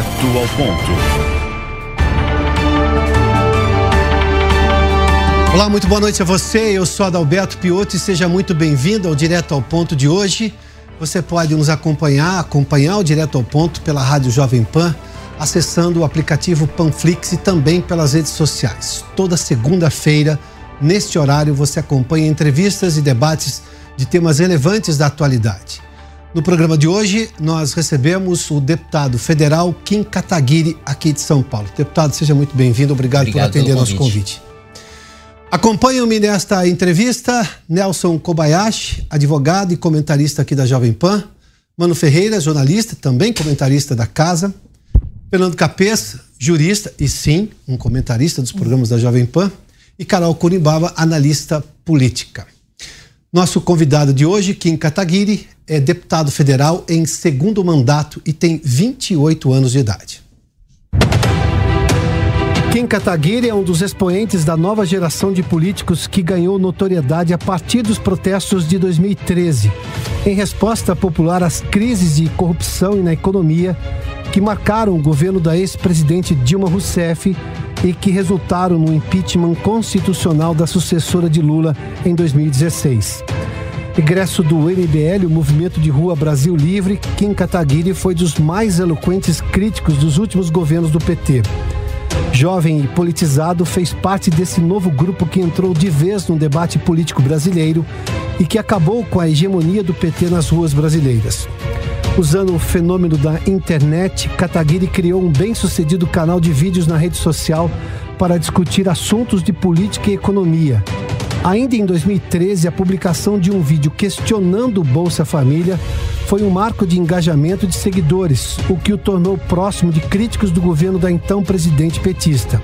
Direto ao ponto. Olá, muito boa noite a você. Eu sou Adalberto Piotti e seja muito bem-vindo ao Direto ao Ponto de hoje. Você pode nos acompanhar, acompanhar o Direto ao Ponto pela Rádio Jovem Pan, acessando o aplicativo Panflix e também pelas redes sociais. Toda segunda-feira, neste horário, você acompanha entrevistas e debates de temas relevantes da atualidade. No programa de hoje, nós recebemos o deputado federal Kim Kataguiri, aqui de São Paulo. Deputado, seja muito bem-vindo. Obrigado, Obrigado, por atender nosso convite. Acompanham-me nesta entrevista Nelson Kobayashi, advogado e comentarista aqui da Jovem Pan, Mano Ferreira, jornalista, também comentarista da casa, Fernando Capeça, jurista e sim, um comentarista dos programas da Jovem Pan, e Carol Curimbaba, analista política. Nosso convidado de hoje, Kim Kataguiri, é deputado federal em segundo mandato e tem 28 anos de idade. Kim Kataguiri é um dos expoentes da nova geração de políticos que ganhou notoriedade a partir dos protestos de 2013, em resposta popular às crises de corrupção e na economia que marcaram o governo da ex-presidente Dilma Rousseff e que resultaram no impeachment constitucional da sucessora de Lula em 2016. Egresso do MBL, o Movimento de Rua Brasil Livre, Kim Kataguiri foi dos mais eloquentes críticos dos últimos governos do PT. Jovem e politizado, fez parte desse novo grupo que entrou de vez no debate político brasileiro e que acabou com a hegemonia do PT nas ruas brasileiras. Usando o fenômeno da internet, Kataguiri criou um bem-sucedido canal de vídeos na rede social para discutir assuntos de política e economia. Ainda em 2013, a publicação de um vídeo questionando o Bolsa Família foi um marco de engajamento de seguidores, o que o tornou próximo de críticos do governo da então presidente petista.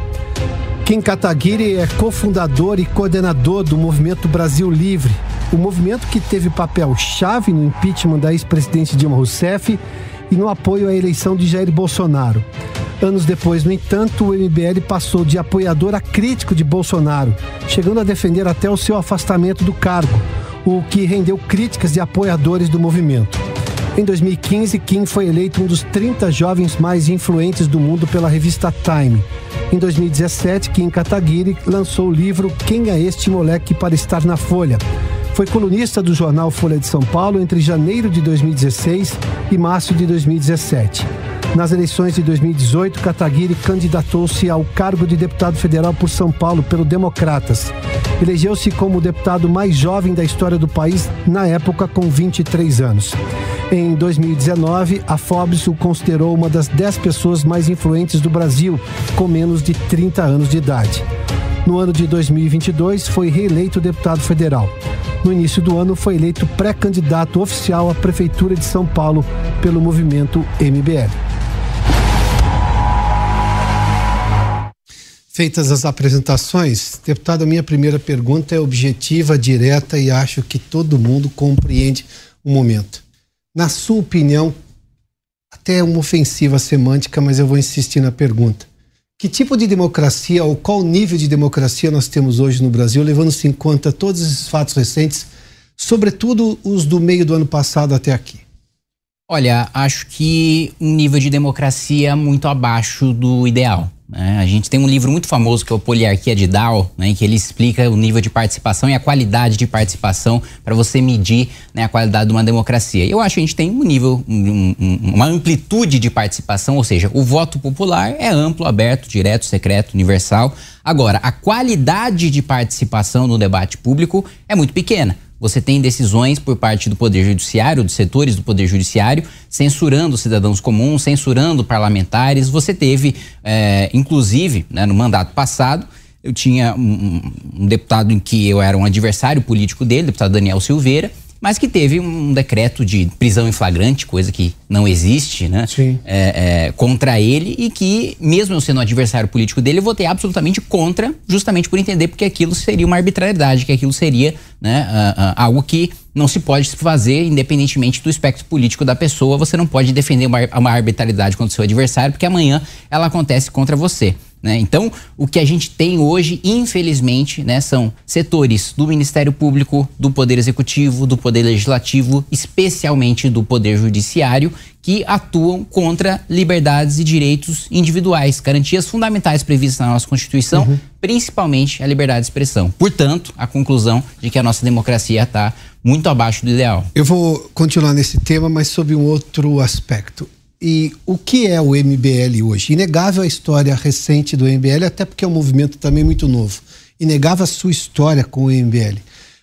Kim Kataguiri é cofundador e coordenador do Movimento Brasil Livre, o movimento que teve papel chave no impeachment da ex-presidente Dilma Rousseff e no apoio à eleição de Jair Bolsonaro. Anos depois, no entanto, o MBL passou de apoiador a crítico de Bolsonaro, chegando a defender até o seu afastamento do cargo, o que rendeu críticas de apoiadores do movimento. Em 2015, Kim foi eleito um dos 30 jovens mais influentes do mundo pela revista Time. Em 2017, Kim Kataguiri lançou o livro Quem é este moleque para estar na Folha, foi colunista do jornal Folha de São Paulo entre janeiro de 2016 e março de 2017. Nas eleições de 2018, Kataguiri candidatou-se ao cargo de deputado federal por São Paulo pelo Democratas. Elegeu-se como o deputado mais jovem da história do país, na época com 23 anos. Em 2019, a Forbes o considerou uma das 10 pessoas mais influentes do Brasil, com menos de 30 anos de idade. No ano de 2022, foi reeleito deputado federal. No início do ano, foi eleito pré-candidato oficial à Prefeitura de São Paulo pelo movimento MBL. Feitas as apresentações, deputado, a minha primeira pergunta é objetiva, direta e acho que todo mundo compreende o momento. Na sua opinião, até uma ofensiva semântica, mas eu vou insistir na pergunta. Que tipo de democracia ou qual nível de democracia nós temos hoje no Brasil, levando-se em conta todos esses fatos recentes, sobretudo os do meio do ano passado até aqui? Olha, acho que um nível de democracia muito abaixo do ideal. Né? A gente tem um livro muito famoso que é o Poliarquia de Dow, né, que ele explica o nível de participação e a qualidade de participação para você medir né, a qualidade de uma democracia. Eu acho que a gente tem um nível, um, um, uma amplitude de participação, ou seja, o voto popular é amplo, aberto, direto, secreto, universal. Agora, a qualidade de participação no debate público é muito pequena. Você tem decisões por parte do Poder Judiciário, dos setores do Poder Judiciário, censurando cidadãos comuns, censurando parlamentares. Você teve, é, inclusive, né, no mandato passado, eu tinha um, um, deputado em que eu era um adversário político dele, deputado Daniel Silveira, mas que teve um decreto de prisão em flagrante, coisa que não existe, né? Sim. É, é, contra ele e que, mesmo eu sendo um adversário político dele, eu votei absolutamente contra, justamente por entender porque aquilo seria uma arbitrariedade, que aquilo seria né, algo que não se pode fazer independentemente do espectro político da pessoa. Você não pode defender uma, uma arbitrariedade contra o seu adversário, porque amanhã ela acontece contra você. Né? Então, o que a gente tem hoje, infelizmente, né, são setores do Ministério Público, do Poder Executivo, do Poder Legislativo, especialmente do Poder Judiciário, que atuam contra liberdades e direitos individuais, garantias fundamentais previstas na nossa Constituição, uhum. principalmente a liberdade de expressão. Portanto, a conclusão de que a nossa democracia está muito abaixo do ideal. Eu vou continuar nesse tema, mas sob um outro aspecto. E o que é o MBL hoje? Inegável a história recente do MBL, até porque é um movimento também muito novo. Inegável a sua história com o MBL.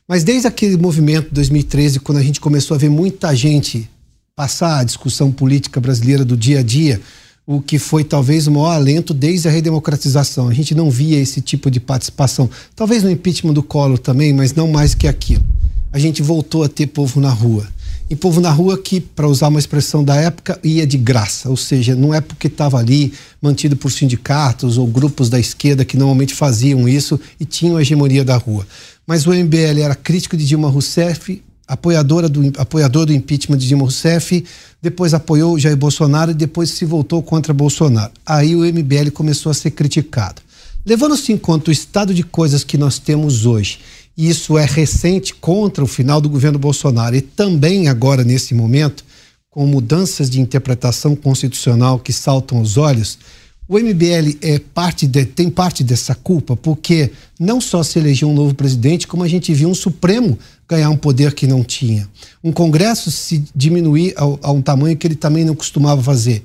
Mas desde aquele movimento de 2013, quando a gente começou a ver muita gente passar a discussão política brasileira do dia a dia, o que foi talvez o maior alento desde a redemocratização. A gente não via esse tipo de participação. Talvez no impeachment do Collor também, mas não mais que aquilo. A gente voltou a ter povo na rua e povo na rua que, para usar uma expressão da época, ia de graça, ou seja, não é porque estava ali mantido por sindicatos ou grupos da esquerda que normalmente faziam isso e tinham a hegemonia da rua. Mas o MBL era crítico de Dilma Rousseff, apoiadora do, apoiador do impeachment de Dilma Rousseff, depois apoiou Jair Bolsonaro e depois se voltou contra Bolsonaro. Aí o MBL começou a ser criticado. Levando-se em conta o estado de coisas que nós temos hoje isso é recente contra o final do governo Bolsonaro e também agora nesse momento, com mudanças de interpretação constitucional que saltam aos olhos, o MBL é parte de, tem parte dessa culpa, porque não só se elegeu um novo presidente, como a gente viu um Supremo ganhar um poder que não tinha. Um Congresso se diminuir a, a um tamanho que ele também não costumava fazer.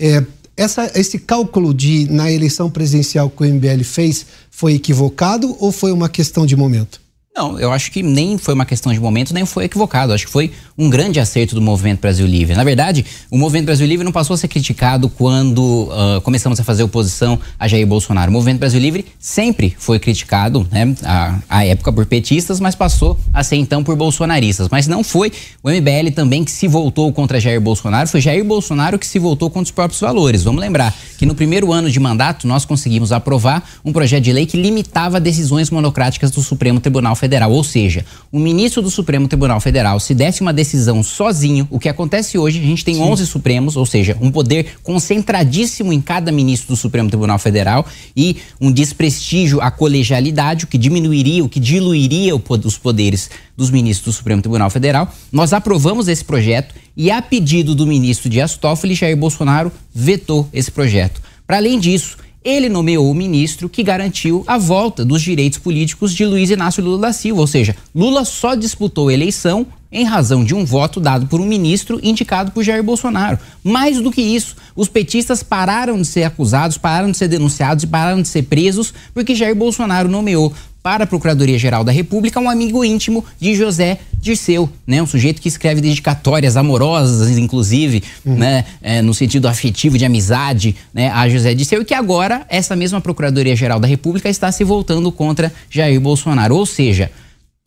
É, essa, esse cálculo de na eleição presidencial que o MBL fez foi equivocado ou foi uma questão de momento? Não, eu acho que nem foi uma questão de momento, nem foi equivocado. Acho que foi um grande acerto do Movimento Brasil Livre. Na verdade, o Movimento Brasil Livre não passou a ser criticado quando uh, começamos a fazer oposição a Jair Bolsonaro. O Movimento Brasil Livre sempre foi criticado, né, à, à época por petistas, mas passou a ser então por bolsonaristas. Mas não foi o MBL também que se voltou contra Jair Bolsonaro, foi Jair Bolsonaro que se voltou contra os próprios valores. Vamos lembrar que no primeiro ano de mandato nós conseguimos aprovar um projeto de lei que limitava decisões monocráticas do Supremo Tribunal Federal Federal. Ou seja, o ministro do Supremo Tribunal Federal, se desse uma decisão sozinho, o que acontece hoje, a gente tem Sim. 11 Supremos, ou seja, um poder concentradíssimo em cada ministro do Supremo Tribunal Federal e um desprestígio à colegialidade, o que diminuiria, o que diluiria os poderes dos ministros do Supremo Tribunal Federal. Nós aprovamos esse projeto e, a pedido do ministro Dias Toffoli, Jair Bolsonaro vetou esse projeto. Para além disso, ele nomeou o ministro que garantiu a volta dos direitos políticos de Luiz Inácio Lula da Silva, ou seja, Lula só disputou a eleição em razão de um voto dado por um ministro indicado por Jair Bolsonaro. Mais do que isso, os petistas pararam de ser acusados, pararam de ser denunciados e pararam de ser presos porque Jair Bolsonaro nomeou para a Procuradoria-Geral da República um amigo íntimo de José Dirceu, né? Um sujeito que escreve dedicatórias amorosas, inclusive, uhum. né? É, no sentido afetivo de amizade, né? A José Dirceu e que agora essa mesma Procuradoria-Geral da República está se voltando contra Jair Bolsonaro. Ou seja,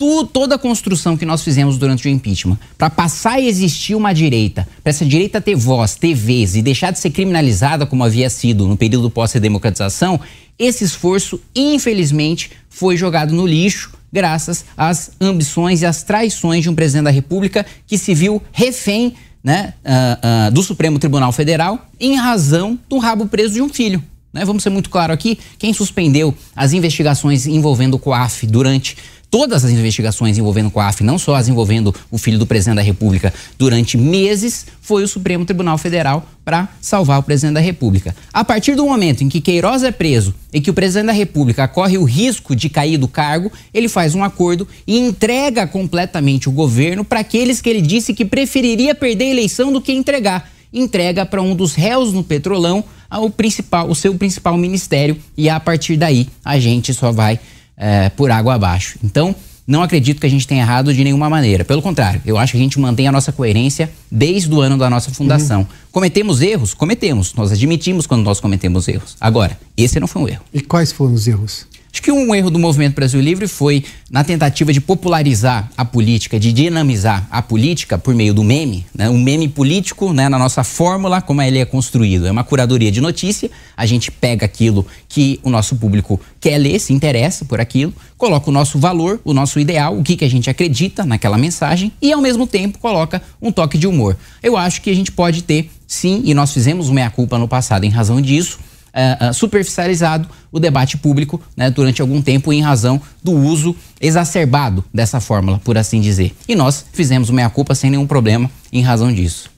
tu, toda a construção que nós fizemos durante o impeachment, para passar a existir uma direita, para essa direita ter voz, ter vez e deixar de ser criminalizada como havia sido no período pós-democratização, esse esforço, infelizmente, foi jogado no lixo graças às ambições e às traições de um presidente da República que se viu refém né, uh, uh, do Supremo Tribunal Federal em razão do rabo preso de um filho. Né? Vamos ser muito claro aqui: quem suspendeu as investigações envolvendo o COAF durante todas as investigações envolvendo o COAF, não só as envolvendo o filho do presidente da República, durante meses, foi o Supremo Tribunal Federal para salvar o presidente da República. A partir do momento em que Queiroz é preso e que o presidente da República corre o risco de cair do cargo, ele faz um acordo e entrega completamente o governo para aqueles que ele disse que preferiria perder a eleição do que entregar. Entrega para um dos réus no Petrolão o principal, o seu principal ministério e a partir daí a gente só vai é, por água abaixo. Então, não acredito que a gente tenha errado de nenhuma maneira. Pelo contrário, eu acho que a gente mantém a nossa coerência desde o ano da nossa fundação. Uhum. Cometemos erros? Cometemos. Nós admitimos quando nós cometemos erros. Agora, esse não foi um erro. E quais foram os erros? Acho que um erro do movimento Brasil Livre foi na tentativa de popularizar a política, de dinamizar a política por meio do meme, né? um meme político né? na nossa fórmula, como ele é construído. É uma curadoria de notícia, a gente pega aquilo que o nosso público quer ler, se interessa por aquilo, coloca o nosso valor, o nosso ideal, o que, que a gente acredita naquela mensagem e, ao mesmo tempo, coloca um toque de humor. Eu acho que a gente pode ter, sim, e nós fizemos uma meia-culpa no passado em razão disso, uh, uh, superficializado o debate público né, durante algum tempo em razão do uso exacerbado dessa fórmula, por assim dizer. E nós fizemos meia-culpa sem nenhum problema em razão disso.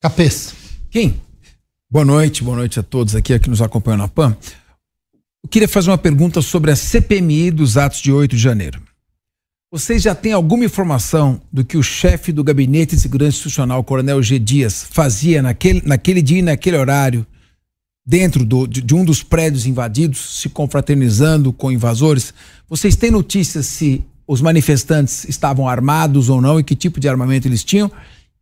Capês. Quem? Boa noite, boa noite a todos aqui que nos acompanham na PAN. Eu queria fazer uma pergunta sobre a CPMI dos atos de 8 de janeiro. Vocês já têm alguma informação do que o chefe do Gabinete de Segurança Institucional, Coronel G. Dias, fazia naquele, naquele dia e naquele horário, dentro do, de, de um dos prédios invadidos, se confraternizando com invasores? Vocês têm notícias se os manifestantes estavam armados ou não e que tipo de armamento eles tinham?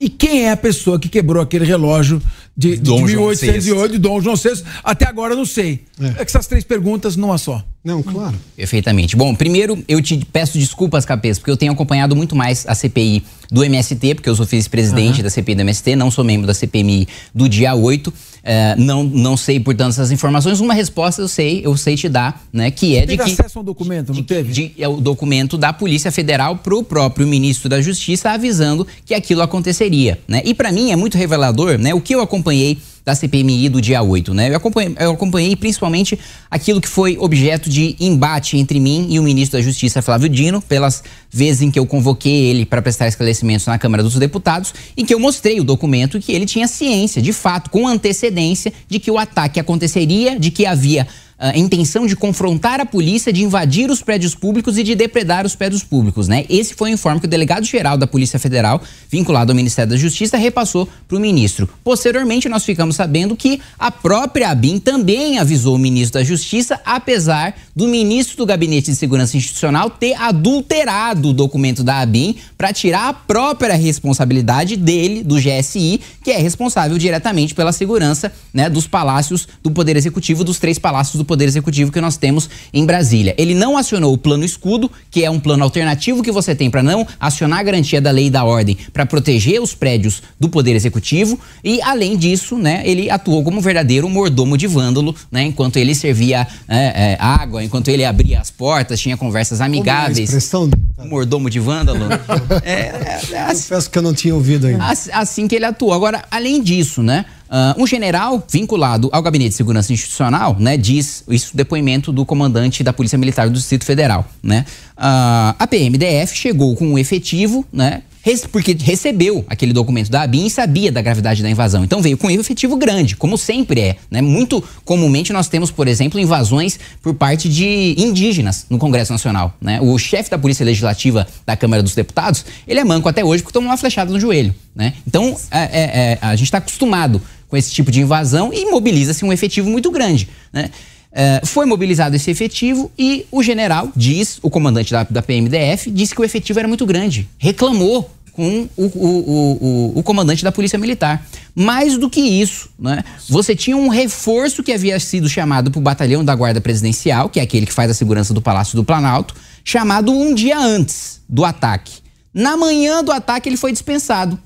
E quem é a pessoa que quebrou aquele relógio de, de 1808 de Dom João VI? Até agora eu não sei. É. é que essas três perguntas numa só. Não, claro. Perfeitamente. Bom, primeiro eu te peço desculpas, Capês, porque eu tenho acompanhado muito mais a CPI do MST, porque eu sou vice-presidente uhum. da CPI do MST, não sou membro da CPMI do dia 8. É, não, não sei, portanto, essas informações. Uma resposta eu sei, eu sei te dar, né? Que é de que. acesso ao documento, não de, teve? De, é o documento da Polícia Federal para o próprio ministro da Justiça avisando que aquilo aconteceria. Né? E para mim é muito revelador, né? O que eu acompanhei da CPMI do dia 8, né? Eu acompanhei, eu acompanhei principalmente aquilo que foi objeto de embate entre mim e o ministro da Justiça, Flávio Dino, pelas vezes em que eu convoquei ele para prestar esclarecimentos na Câmara dos Deputados, em que eu mostrei o documento que ele tinha ciência, de fato, com antecedência, de que o ataque aconteceria, de que havia a intenção de confrontar a polícia, de invadir os prédios públicos e de depredar os prédios públicos, né? Esse foi o informe que o delegado-geral da Polícia Federal, vinculado ao Ministério da Justiça, repassou para o ministro. Posteriormente, nós ficamos sabendo que a própria ABIN também avisou o ministro da Justiça, apesar do ministro do Gabinete de Segurança Institucional ter adulterado o documento da ABIN para tirar a própria responsabilidade dele, do GSI, que é responsável diretamente pela segurança né, dos palácios do Poder Executivo, dos três palácios do Poder Executivo que nós temos em Brasília. Ele não acionou o plano escudo, que é um plano alternativo que você tem para não acionar a garantia da lei e da ordem para proteger os prédios do Poder Executivo. E, além disso, né, ele atuou como um verdadeiro mordomo de vândalo, né, enquanto ele servia é, é, água, enquanto ele abria as portas, tinha conversas amigáveis. Como é a expressão? Mordomo de vândalo. é, é, é, assim, Confesso que eu não tinha ouvido ainda. Assim que ele atuou. Agora, além disso, né? Uh, um general vinculado ao Gabinete de Segurança Institucional, né, diz isso depoimento do comandante da Polícia Militar do Distrito Federal, né? Uh, a PMDF chegou com um efetivo, né, porque recebeu aquele documento da ABIN e sabia da gravidade da invasão. Então veio com um efetivo grande, como sempre é. Né? Muito comumente nós temos, por exemplo, invasões por parte de indígenas no Congresso Nacional. Né? O chefe da Polícia Legislativa da Câmara dos Deputados, ele é manco até hoje porque tomou uma flechada no joelho. Né? Então é, é, é, a gente está acostumado com esse tipo de invasão e mobiliza-se um efetivo muito grande. Né? Uh, foi mobilizado esse efetivo e o general diz, o comandante da, da PMDF, disse que o efetivo era muito grande. Reclamou com o, o, o, o, comandante da Polícia Militar. Mais do que isso, né? você tinha um reforço que havia sido chamado para o batalhão da Guarda Presidencial, que é aquele que faz a segurança do Palácio do Planalto, chamado um dia antes do ataque. Na manhã do ataque, ele foi dispensado.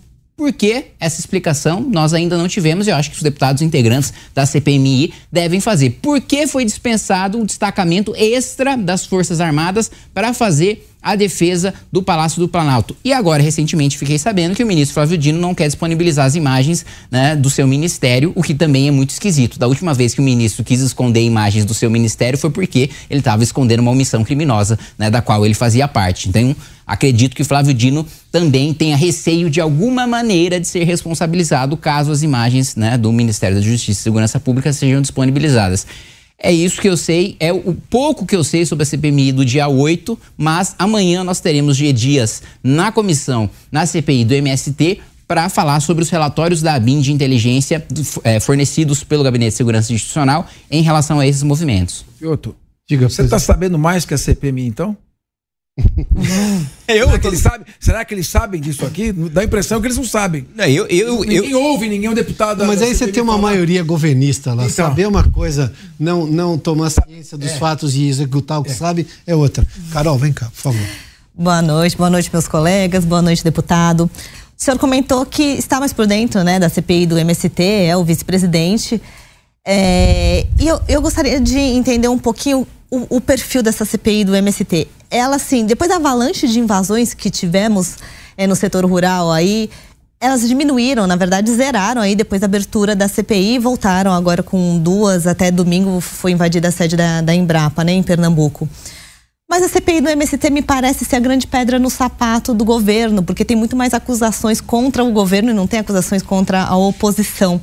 Por que essa explicação nós ainda não tivemos e eu acho que os deputados integrantes da CPMI devem fazer. Por que foi dispensado um destacamento extra das Forças Armadas para fazer a defesa do Palácio do Planalto. E agora, recentemente, fiquei sabendo que o ministro Flávio Dino não quer disponibilizar as imagens né, do seu ministério, o que também é muito esquisito. Da última vez que o ministro quis esconder imagens do seu ministério foi porque ele estava escondendo uma omissão criminosa né, da qual ele fazia parte. Então, acredito que Flávio Dino também tenha receio de alguma maneira de ser responsabilizado caso as imagens né, do Ministério da Justiça e Segurança Pública sejam disponibilizadas. É isso que eu sei, é o pouco que eu sei sobre a CPMI do dia 8, mas amanhã nós teremos G Dias na comissão, na CPI do MST, para falar sobre os relatórios da ABIN de inteligência é, fornecidos pelo Gabinete de Segurança Institucional em relação a esses movimentos. Fioto, diga, você está sabendo mais que a CPMI, então? eu, será, que eles sabem, será que eles sabem disso aqui? Dá a impressão que eles não sabem. Não, eu, eu, ninguém eu, ouve, ninguém é um deputado. Mas aí você tem uma falar. maioria governista lá. Então, saber uma coisa, não, não tomar ciência dos é. fatos e executar o que é. sabe é outra. Carol, vem cá, por favor. Boa noite, boa noite, meus colegas, boa noite, deputado. O senhor comentou que está mais por dentro né, da CPI do MST, é o vice-presidente. É, e eu, eu gostaria de entender um pouquinho o, o, perfil dessa CPI do MST. Ela, assim, depois da avalanche de invasões que tivemos é, no setor rural aí, elas diminuíram, na verdade zeraram aí depois da abertura da CPI, voltaram agora com duas, até domingo foi invadida a sede da, da Embrapa, né, em Pernambuco. Mas a CPI do MST me parece ser a grande pedra no sapato do governo, porque tem muito mais acusações contra o governo e não tem acusações contra a oposição.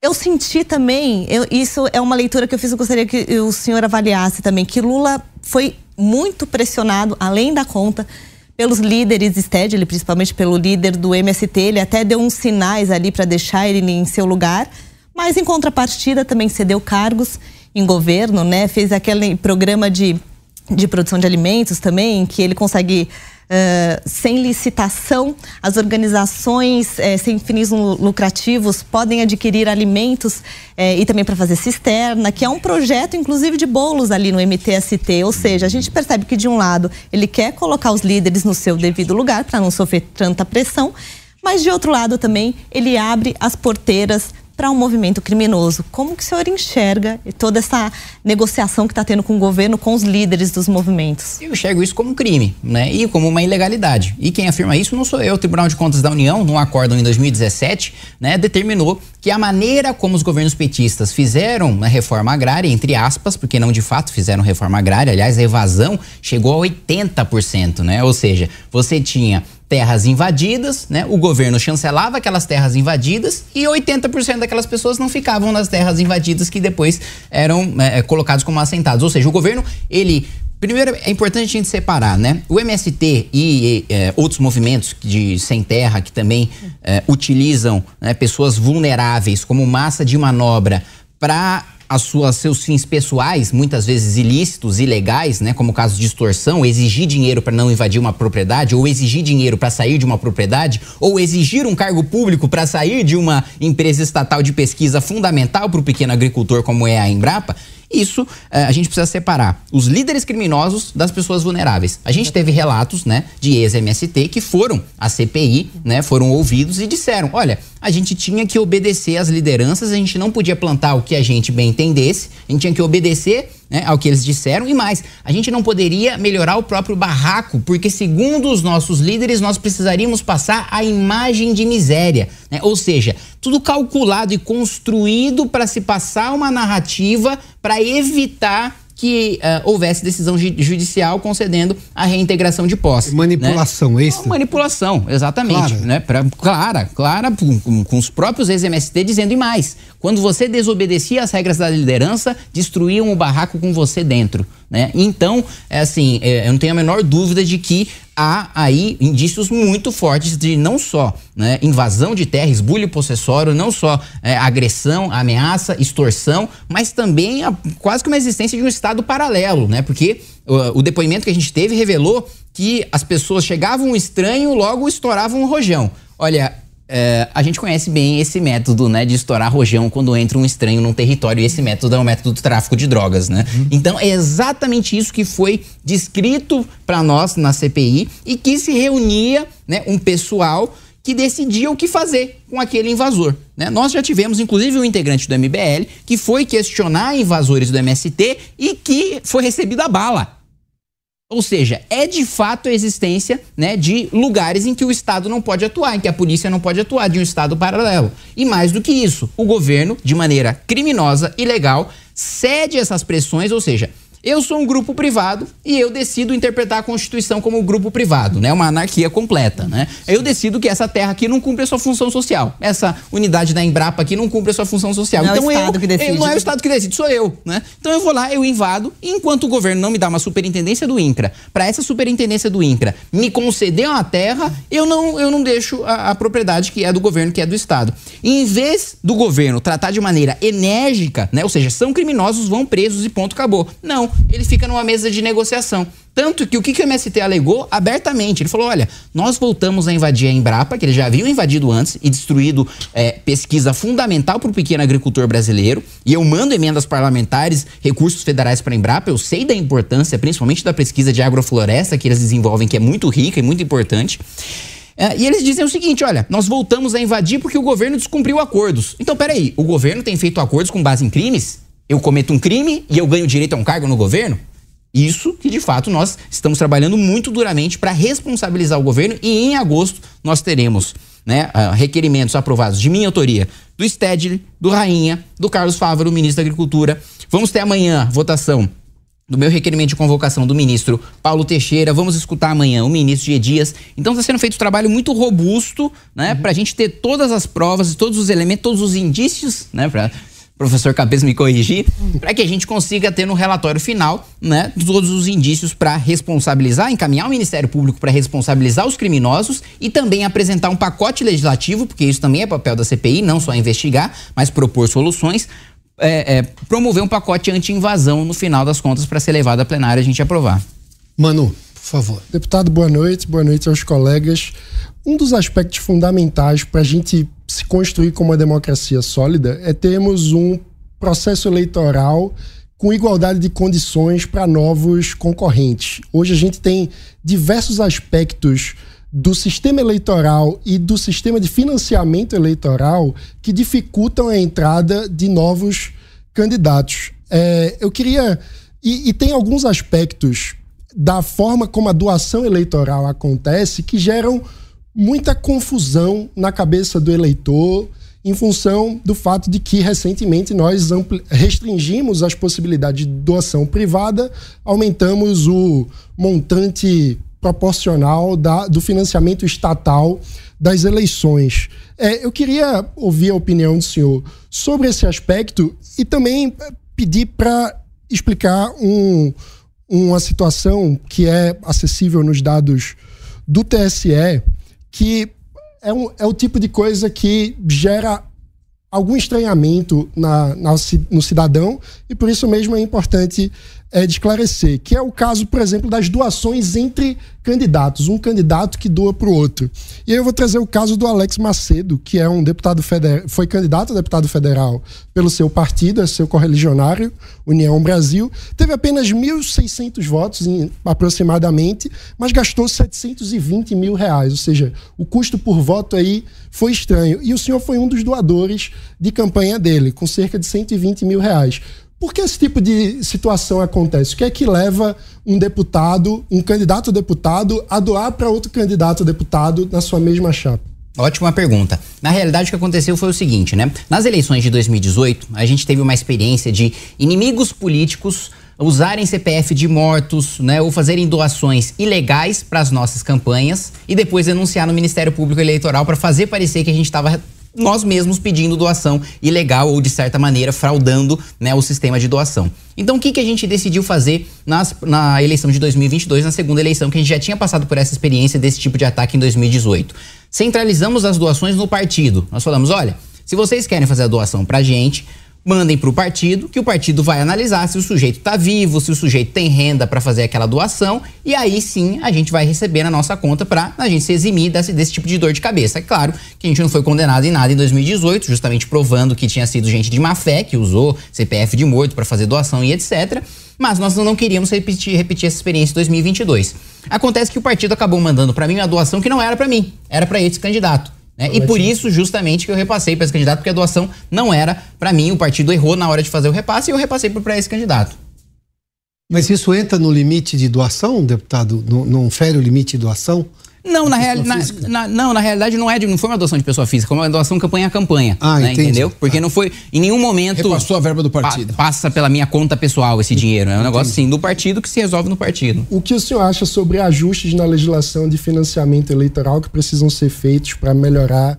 Eu senti também, eu, isso é uma leitura que eu fiz, eu gostaria que o senhor avaliasse também, que Lula foi muito pressionado, além da conta, pelos líderes STED, principalmente pelo líder do MST, ele até deu uns sinais ali para deixar ele em seu lugar, mas em contrapartida também cedeu cargos em governo, né? Fez aquele programa de, de produção de alimentos também, que ele consegue Uh, sem licitação, as organizações uh, sem fins lucrativos podem adquirir alimentos uh, e também para fazer cisterna, que é um projeto, inclusive, de bolos ali no MTST. Ou seja, a gente percebe que, de um lado, ele quer colocar os líderes no seu devido lugar para não sofrer tanta pressão, mas, de outro lado, também, ele abre as porteiras para um movimento criminoso. Como que o senhor enxerga toda essa negociação que está tendo com o governo, com os líderes dos movimentos? Eu enxergo isso como um crime, né? E como uma ilegalidade. E quem afirma isso não sou eu. O Tribunal de Contas da União, num acórdão em 2017, né, determinou que a maneira como os governos petistas fizeram a reforma agrária, entre aspas, porque não de fato fizeram reforma agrária, aliás, a evasão chegou a 80%, né? Ou seja, você tinha terras invadidas, né? O governo chancelava aquelas terras invadidas e 80% daquelas pessoas não ficavam nas terras invadidas que depois eram é, colocados como assentados. Ou seja, o governo, ele Primeiro, é importante a gente separar, né? O MST e, e é, outros movimentos de sem terra que também é, utilizam né, pessoas vulneráveis como massa de manobra para as suas, seus fins pessoais, muitas vezes ilícitos, ilegais, né, como o caso de extorsão, exigir dinheiro para não invadir uma propriedade, ou exigir dinheiro para sair de uma propriedade, ou exigir um cargo público para sair de uma empresa estatal de pesquisa fundamental para o pequeno agricultor, como é a Embrapa, isso eh, a gente precisa separar os líderes criminosos das pessoas vulneráveis. A gente teve relatos, né, de ex-MST que foram à CPI, né, foram ouvidos e disseram: olha, a gente tinha que obedecer às lideranças, a gente não podia plantar o que a gente bem entendesse, a gente tinha que obedecer né, ao que eles disseram e mais, a gente não poderia melhorar o próprio barraco, porque segundo os nossos líderes nós precisaríamos passar a imagem de miséria, né? ou seja, tudo calculado e construído para se passar uma narrativa para evitar que uh, houvesse decisão judicial concedendo a reintegração de posse. Manipulação, né? é isso? Manipulação, exatamente. Clara, né? Pra, clara, clara com, com os próprios ex-MST dizendo e mais. Quando você desobedecia as regras da liderança, destruíam o barraco com você dentro. Né? Então, é assim, é, eu não tenho a menor dúvida de que há aí indícios muito fortes de não só né, invasão de terra, esbulho possessório, não só é, agressão, ameaça, extorsão, mas também a, quase que uma existência de um estado paralelo, né? Porque o depoimento que a gente teve revelou que as pessoas chegavam um estranho, logo estouravam um rojão. Olha, é, a gente conhece bem esse método, né, de estourar rojão quando entra um estranho num território. E esse método é o método do tráfico de drogas, né? Uhum. Então é exatamente isso que foi descrito para nós na CPI e que se reunia, né, um pessoal que decidia o que fazer com aquele invasor. Né? Nós já tivemos, inclusive, um integrante do MBL que foi questionar invasores do MST e que foi recebido a bala. Ou seja, é de fato a existência né, de lugares em que o Estado não pode atuar, em que a polícia não pode atuar, de um Estado paralelo. E mais do que isso, o governo, de maneira criminosa, ilegal, cede essas pressões, ou seja, eu sou um grupo privado e eu decido interpretar a Constituição como um grupo privado, né? Uma anarquia completa, né? Eu decido que essa terra aqui não cumpre a sua função social. Essa unidade da Embrapa aqui não cumpre a sua função social. Não então é o Estado eu, que decide. Eu, não é o Estado que decide, sou eu, né? Então eu vou lá, eu invado e enquanto o governo não me dá uma superintendência do INCRA, para essa superintendência do INCRA me conceder uma terra, eu não, eu não deixo a, a propriedade que é do governo, que é do Estado. E em vez do governo tratar de maneira enérgica, né? Ou seja, são criminosos, vão presos e ponto, acabou. Não, ele fica numa mesa de negociação. Tanto que o que, que o MST alegou abertamente? Ele falou: olha, nós voltamos a invadir a Embrapa, que eles já haviam invadido antes e destruído é, pesquisa fundamental para o pequeno agricultor brasileiro. E eu mando emendas parlamentares, recursos federais para a Embrapa. Eu sei da importância, principalmente da pesquisa de agrofloresta que eles desenvolvem, que é muito rica e muito importante. É, e eles dizem o seguinte: olha, nós voltamos a invadir porque o governo descumpriu acordos. Então, peraí, o governo tem feito acordos com base em crimes? Eu cometo um crime e eu ganho direito a um cargo no governo? Isso que de fato nós estamos trabalhando muito duramente para responsabilizar o governo e em agosto nós teremos né, uh, requerimentos aprovados de minha autoria, do Stedley, do Rainha, do Carlos Fávaro, ministro da Agricultura. Vamos ter amanhã votação do meu requerimento de convocação do ministro Paulo Teixeira. Vamos escutar amanhã o ministro G. Dias. Então está sendo feito um trabalho muito robusto, né, uhum. para a gente ter todas as provas, todos os elementos, todos os indícios, né, para professor Cabeça me corrigir, para que a gente consiga ter no relatório final, né, todos os indícios para responsabilizar, encaminhar o Ministério Público para responsabilizar os criminosos e também apresentar um pacote legislativo, porque isso também é papel da CPI, não só investigar, mas propor soluções é, é, promover um pacote anti-invasão no final das contas para ser levado à plenária e a gente aprovar. Manu, por favor. Deputado, boa noite. Boa noite aos colegas. Um dos aspectos fundamentais para a gente se construir como uma democracia sólida é termos um processo eleitoral com igualdade de condições para novos concorrentes. Hoje a gente tem diversos aspectos do sistema eleitoral e do sistema de financiamento eleitoral que dificultam a entrada de novos candidatos. É, eu queria. E, e tem alguns aspectos da forma como a doação eleitoral acontece que geram muita confusão na cabeça do eleitor em função do fato de que recentemente nós restringimos as possibilidades de doação privada, aumentamos o montante proporcional da, do financiamento estatal das eleições. É, eu queria ouvir a opinião do senhor sobre esse aspecto e também pedir para explicar um, uma situação que é acessível nos dados do TSE, que é, um, é o tipo de coisa que gera algum estranhamento na, na, no cidadão e por isso mesmo é importante é, de esclarecer, que é o caso, por exemplo, das doações entre candidatos, um candidato que doa para o outro. E aí eu vou trazer o caso do Alex Macedo, que é um deputado federal, foi candidato a deputado federal pelo seu partido, é seu correligionário, União Brasil, teve apenas 1.600 votos em, aproximadamente, mas gastou 720 mil reais, ou seja, o custo por voto aí foi estranho. E o senhor foi um dos doadores de campanha dele, com cerca de 120 mil reais. Por que esse tipo de situação acontece? O que é que leva um deputado, um candidato deputado, a doar para outro candidato deputado na sua mesma chapa? Ótima pergunta. Na realidade, o que aconteceu foi o seguinte, né? Nas eleições de 2018, a gente teve uma experiência de inimigos políticos usarem CPF de mortos, né, ou fazerem doações ilegais para as nossas campanhas e depois denunciar no Ministério Público Eleitoral para fazer parecer que a gente estava nós mesmos pedindo doação ilegal ou de certa maneira fraudando né, o sistema de doação. Então o que, que a gente decidiu fazer nas, na eleição de 2022, na segunda eleição, que a gente já tinha passado por essa experiência desse tipo de ataque em 2018? Centralizamos as doações no partido. Nós falamos, olha, se vocês querem fazer a doação pra gente, mandem para o partido, que o partido vai analisar se o sujeito está vivo, se o sujeito tem renda para fazer aquela doação, e aí sim a gente vai receber na nossa conta para a gente se eximir desse, desse tipo de dor de cabeça. É claro que a gente não foi condenado em nada em 2018, justamente provando que tinha sido gente de má fé, que usou CPF de morto para fazer doação e etc. Mas nós não queríamos repetir, repetir essa experiência em 2022. Acontece que o partido acabou mandando para mim uma doação que não era para mim, era para esse candidato. Né? E por isso, justamente, que eu repassei para esse candidato, porque a doação não era para mim, o partido errou na hora de fazer o repasse e eu repassei para esse candidato. Mas isso entra no limite de doação, deputado? Não, não fere o limite de doação? Não, na, real, na, na, não, na realidade não é de, não foi uma doação de pessoa física, foi uma doação campanha a campanha. Ah, né, entendeu? Porque ah. não foi em nenhum momento. Repassou a verba do partido. Pa, passa pela minha conta pessoal esse dinheiro. É um negócio assim do partido que se resolve no partido. O que o senhor acha sobre ajustes na legislação de financiamento eleitoral que precisam ser feitos para melhorar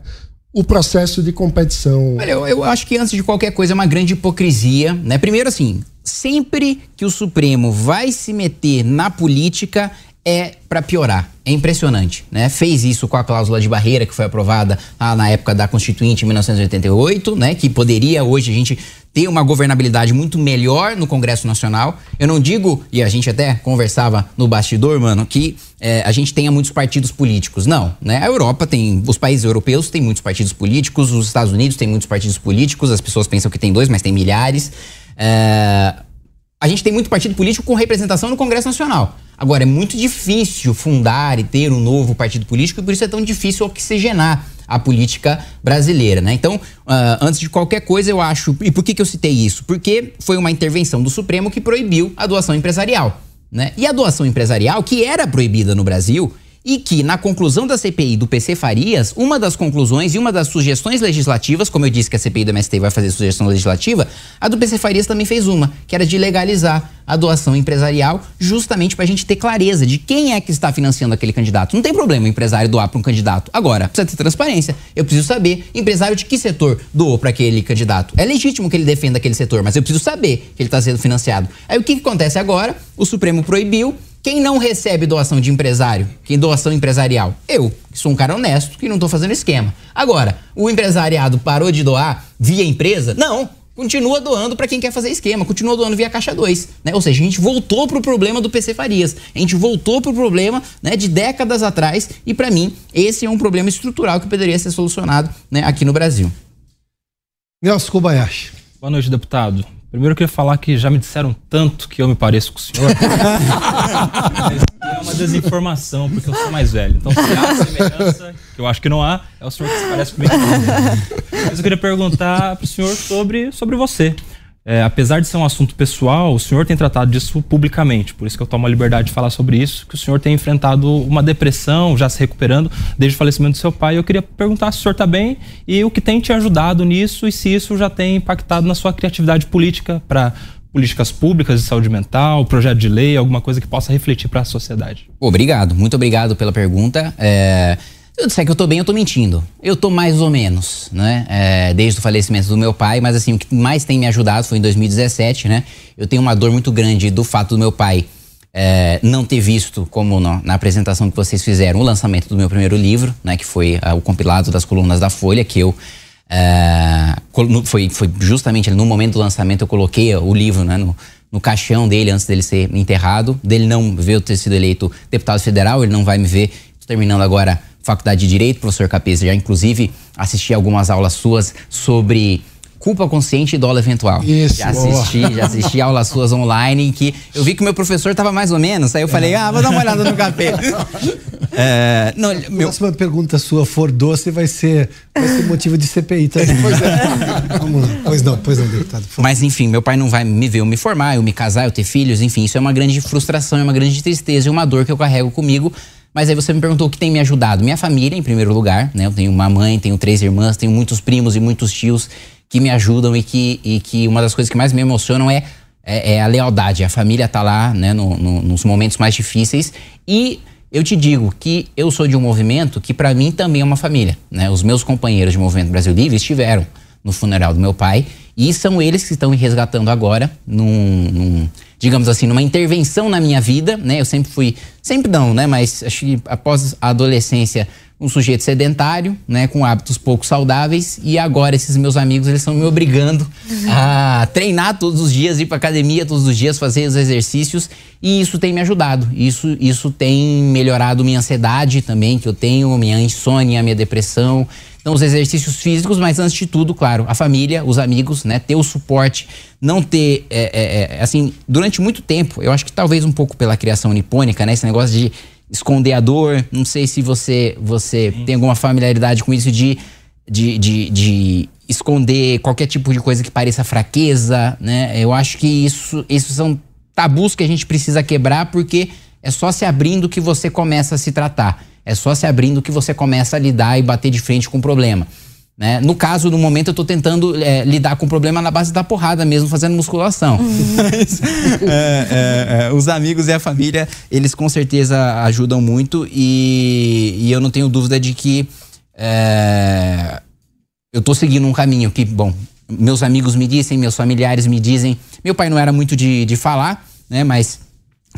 o processo de competição? Olha, eu, eu, acho que antes de qualquer coisa é uma grande hipocrisia, né? Primeiro assim, sempre que o Supremo vai se meter na política, é para piorar. É impressionante, né? Fez isso com a cláusula de barreira que foi aprovada ah, na época da Constituinte em 1988, né? Que poderia hoje a gente ter uma governabilidade muito melhor no Congresso Nacional. Eu não digo, e a gente até conversava no bastidor, mano, que é, a gente tenha muitos partidos políticos. Não, né? A Europa tem, os países europeus têm muitos partidos políticos, os Estados Unidos têm muitos partidos políticos, as pessoas pensam que tem dois, mas tem milhares. É, a gente tem muito partido político com representação no Congresso Nacional. Agora, é muito difícil fundar e ter um novo partido político e por isso é tão difícil oxigenar a política brasileira, né? Então, uh, antes de qualquer coisa, eu acho. E por que, que eu citei isso? Porque foi uma intervenção do Supremo que proibiu a doação empresarial. Né? E a doação empresarial, que era proibida no Brasil, e que na conclusão da CPI do PC Farias, uma das conclusões e uma das sugestões legislativas, como eu disse que a CPI do MST vai fazer sugestão legislativa, a do PC Farias também fez uma, que era de legalizar a doação empresarial, justamente para a gente ter clareza de quem é que está financiando aquele candidato. Não tem problema o empresário doar para um candidato. Agora, precisa ter transparência. Eu preciso saber, empresário de que setor doou para aquele candidato. É legítimo que ele defenda aquele setor, mas eu preciso saber que ele está sendo financiado. Aí o que, que acontece agora? O Supremo proibiu quem não recebe doação de empresário? Quem doação empresarial? Eu, que sou um cara honesto, que não estou fazendo esquema. Agora, o empresariado parou de doar via empresa? Não. Continua doando para quem quer fazer esquema, continua doando via Caixa 2. Né? Ou seja, a gente voltou pro problema do PC Farias. A gente voltou pro problema né, de décadas atrás. E para mim, esse é um problema estrutural que poderia ser solucionado né, aqui no Brasil. Nelson Kobayashi. Boa noite, deputado. Primeiro eu queria falar que já me disseram tanto que eu me pareço com o senhor. é uma desinformação, porque eu sou mais velho. Então, se há semelhança, que eu acho que não há, é o senhor que se parece comigo. Mas eu queria perguntar para o senhor sobre, sobre você. É, apesar de ser um assunto pessoal, o senhor tem tratado disso publicamente, por isso que eu tomo a liberdade de falar sobre isso, que o senhor tem enfrentado uma depressão, já se recuperando desde o falecimento do seu pai. Eu queria perguntar se o senhor está bem e o que tem te ajudado nisso e se isso já tem impactado na sua criatividade política para políticas públicas de saúde mental, projeto de lei, alguma coisa que possa refletir para a sociedade. Obrigado, muito obrigado pela pergunta. É... Se eu disser que eu tô bem, eu tô mentindo. Eu tô mais ou menos, né? É, desde o falecimento do meu pai, mas assim, o que mais tem me ajudado foi em 2017, né? Eu tenho uma dor muito grande do fato do meu pai é, não ter visto, como no, na apresentação que vocês fizeram, o lançamento do meu primeiro livro, né? Que foi uh, o compilado das colunas da Folha, que eu. Uh, foi, foi justamente no momento do lançamento eu coloquei o livro né, no, no caixão dele antes dele ser enterrado, dele não ver eu ter sido eleito deputado federal, ele não vai me ver. Terminando agora Faculdade de Direito, professor Capês, já inclusive assisti algumas aulas suas sobre culpa consciente e dólar eventual. Isso, já assisti, boa. já assisti aulas suas online em que eu vi que o meu professor estava mais ou menos, aí eu falei, ah, vou dar uma olhada no capê. é, não, meu... Próxima pergunta sua for doce vai ser, vai ser motivo de CPI também. pois é. Vamos lá. Pois não, pois não, deputado. Mas enfim, meu pai não vai me ver eu me formar, eu me casar, eu ter filhos, enfim, isso é uma grande frustração, é uma grande tristeza e uma dor que eu carrego comigo mas aí você me perguntou o que tem me ajudado. Minha família, em primeiro lugar, né? Eu tenho uma mãe, tenho três irmãs, tenho muitos primos e muitos tios que me ajudam e que, e que uma das coisas que mais me emocionam é, é, é a lealdade. A família tá lá, né? No, no, nos momentos mais difíceis. E eu te digo que eu sou de um movimento que para mim também é uma família, né? Os meus companheiros de Movimento Brasil Livre estiveram no funeral do meu pai e são eles que estão me resgatando agora num, num digamos assim, numa intervenção na minha vida, né? Eu sempre fui, sempre não, né? Mas acho que após a adolescência, um sujeito sedentário, né? Com hábitos pouco saudáveis e agora esses meus amigos, eles estão me obrigando a treinar todos os dias, ir para academia todos os dias, fazer os exercícios e isso tem me ajudado. Isso, isso tem melhorado minha ansiedade também, que eu tenho, minha insônia, minha depressão. Então, os exercícios físicos, mas antes de tudo, claro, a família, os amigos, né? Ter o suporte, não ter, é, é, assim, durante muito tempo, eu acho que talvez um pouco pela criação nipônica, né? Esse negócio de esconder a dor, não sei se você, você tem alguma familiaridade com isso de, de, de, de esconder qualquer tipo de coisa que pareça fraqueza, né? Eu acho que isso, isso são tabus que a gente precisa quebrar porque é só se abrindo que você começa a se tratar. É só se abrindo que você começa a lidar e bater de frente com o problema. Né? No caso, no momento, eu estou tentando é, lidar com o problema na base da porrada mesmo, fazendo musculação. Uhum. Mas, é, é, é, os amigos e a família, eles com certeza ajudam muito e, e eu não tenho dúvida de que é, eu estou seguindo um caminho que, bom, meus amigos me dizem, meus familiares me dizem. Meu pai não era muito de, de falar, né? Mas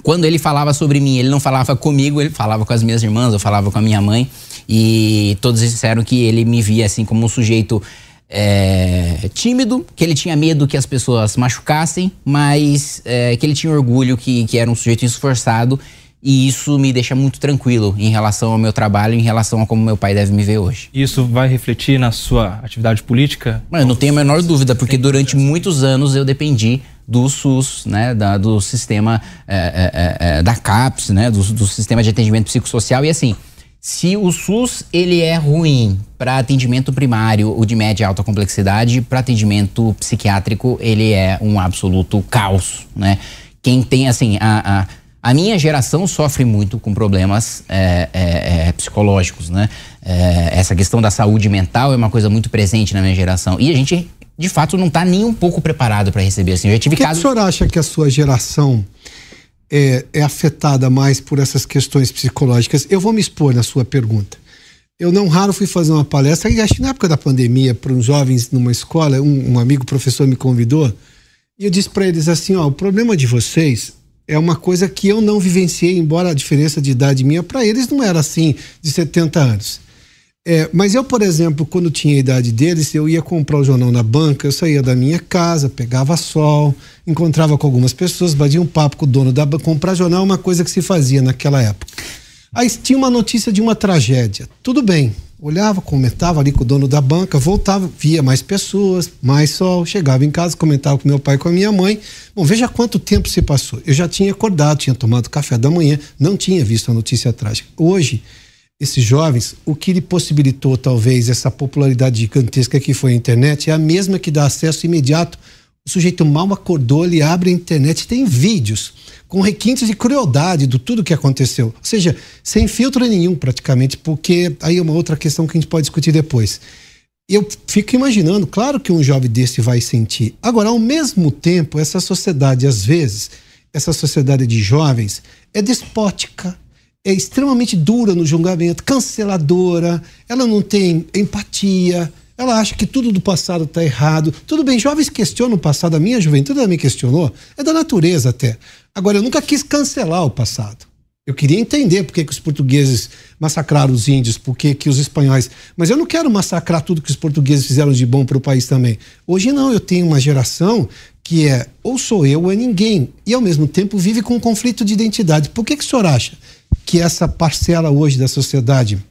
quando ele falava sobre mim, ele não falava comigo, ele falava com as minhas irmãs, eu falava com a minha mãe. E todos disseram que ele me via assim como um sujeito é, tímido, que ele tinha medo que as pessoas machucassem, mas é, que ele tinha orgulho que, que era um sujeito esforçado. E isso me deixa muito tranquilo em relação ao meu trabalho, em relação a como meu pai deve me ver hoje. Isso vai refletir na sua atividade política? Eu não tenho a menor dúvida, porque durante muitos anos eu dependi do SUS, né, da, do sistema é, é, é, é, da CAPS, né, do, do sistema de atendimento psicossocial. E assim, se o SUS ele é ruim para atendimento primário, o de média e alta complexidade, para atendimento psiquiátrico ele é um absoluto caos, né? Quem tem assim a, a A minha geração sofre muito com problemas é, é, é, psicológicos, né? É, essa questão da saúde mental é uma coisa muito presente na minha geração. E a gente, de fato, não está nem um pouco preparado para receber assim. Eu já tive Por que, casos... o senhor acha que a sua geração é, é afetada mais por essas questões psicológicas? Eu vou me expor na sua pergunta. Eu não raro fui fazer uma palestra, e acho que na época da pandemia, para uns jovens numa escola, um, um amigo professor me convidou, e eu disse para eles assim: ó, o problema de vocês é uma coisa que eu não vivenciei, embora a diferença de idade minha para eles não era assim de 70 anos. É, mas eu, por exemplo, quando tinha a idade deles, eu ia comprar o jornal na banca, eu saía da minha casa, pegava sol, encontrava com algumas pessoas, batia um papo com o dono da banca. Comprar jornal é uma coisa que se fazia naquela época. Aí tinha uma notícia de uma tragédia. Tudo bem, olhava, comentava ali com o dono da banca, voltava, via mais pessoas, mais sol, chegava em casa, comentava com meu pai com a minha mãe. Bom, veja quanto tempo se passou. Eu já tinha acordado, tinha tomado café da manhã, não tinha visto a notícia trágica. Hoje, esses jovens, o que lhe possibilitou talvez essa popularidade gigantesca que foi a internet é a mesma que dá acesso imediato. O sujeito mal acordou, ele abre a internet, tem vídeos com requintes de crueldade do tudo que aconteceu. Ou seja, sem filtro nenhum praticamente, porque aí é uma outra questão que a gente pode discutir depois. Eu fico imaginando, claro que um jovem desse vai sentir. Agora, ao mesmo tempo, essa sociedade, às vezes, essa sociedade de jovens é despótica, é extremamente dura no julgamento, canceladora, ela não tem empatia, ela acha que tudo do passado está errado. Tudo bem, jovens questionam o passado, a minha juventude também questionou, é da natureza até. Agora, eu nunca quis cancelar o passado. Eu queria entender por que, que os portugueses massacraram os índios, por que, que os espanhóis. Mas eu não quero massacrar tudo que os portugueses fizeram de bom para o país também. Hoje não, eu tenho uma geração que é ou sou eu ou é ninguém. E ao mesmo tempo vive com um conflito de identidade. Por que, que o senhor acha que essa parcela hoje da sociedade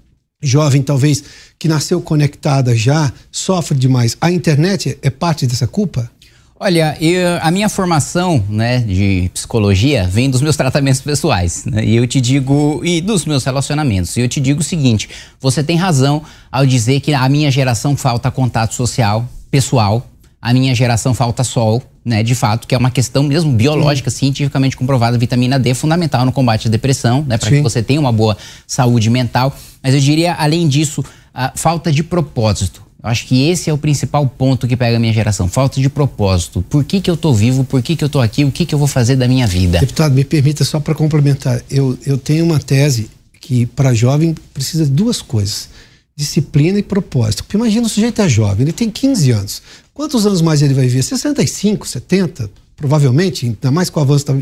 jovem, talvez, que nasceu conectada já, sofre demais. A internet é parte dessa culpa? Olha, eu, a minha formação né, de psicologia vem dos meus tratamentos pessoais. Né, e eu te digo, e dos meus relacionamentos. E eu te digo o seguinte: você tem razão ao dizer que a minha geração falta contato social, pessoal, a minha geração falta sol, né? De fato, que é uma questão mesmo biológica, Sim. cientificamente comprovada. Vitamina D é fundamental no combate à depressão, né? Para que você tenha uma boa saúde mental. Mas eu diria, além disso, a falta de propósito. Eu acho que esse é o principal ponto que pega a minha geração. Falta de propósito. Por que, que eu tô vivo? Por que, que eu tô aqui? O que, que eu vou fazer da minha vida? Deputado, me permita só para complementar. Eu, eu tenho uma tese que para jovem precisa de duas coisas: disciplina e propósito. Porque imagina o sujeito é jovem, ele tem 15 anos. Quantos anos mais ele vai viver? 65, 70? Provavelmente, ainda mais com o avanço da,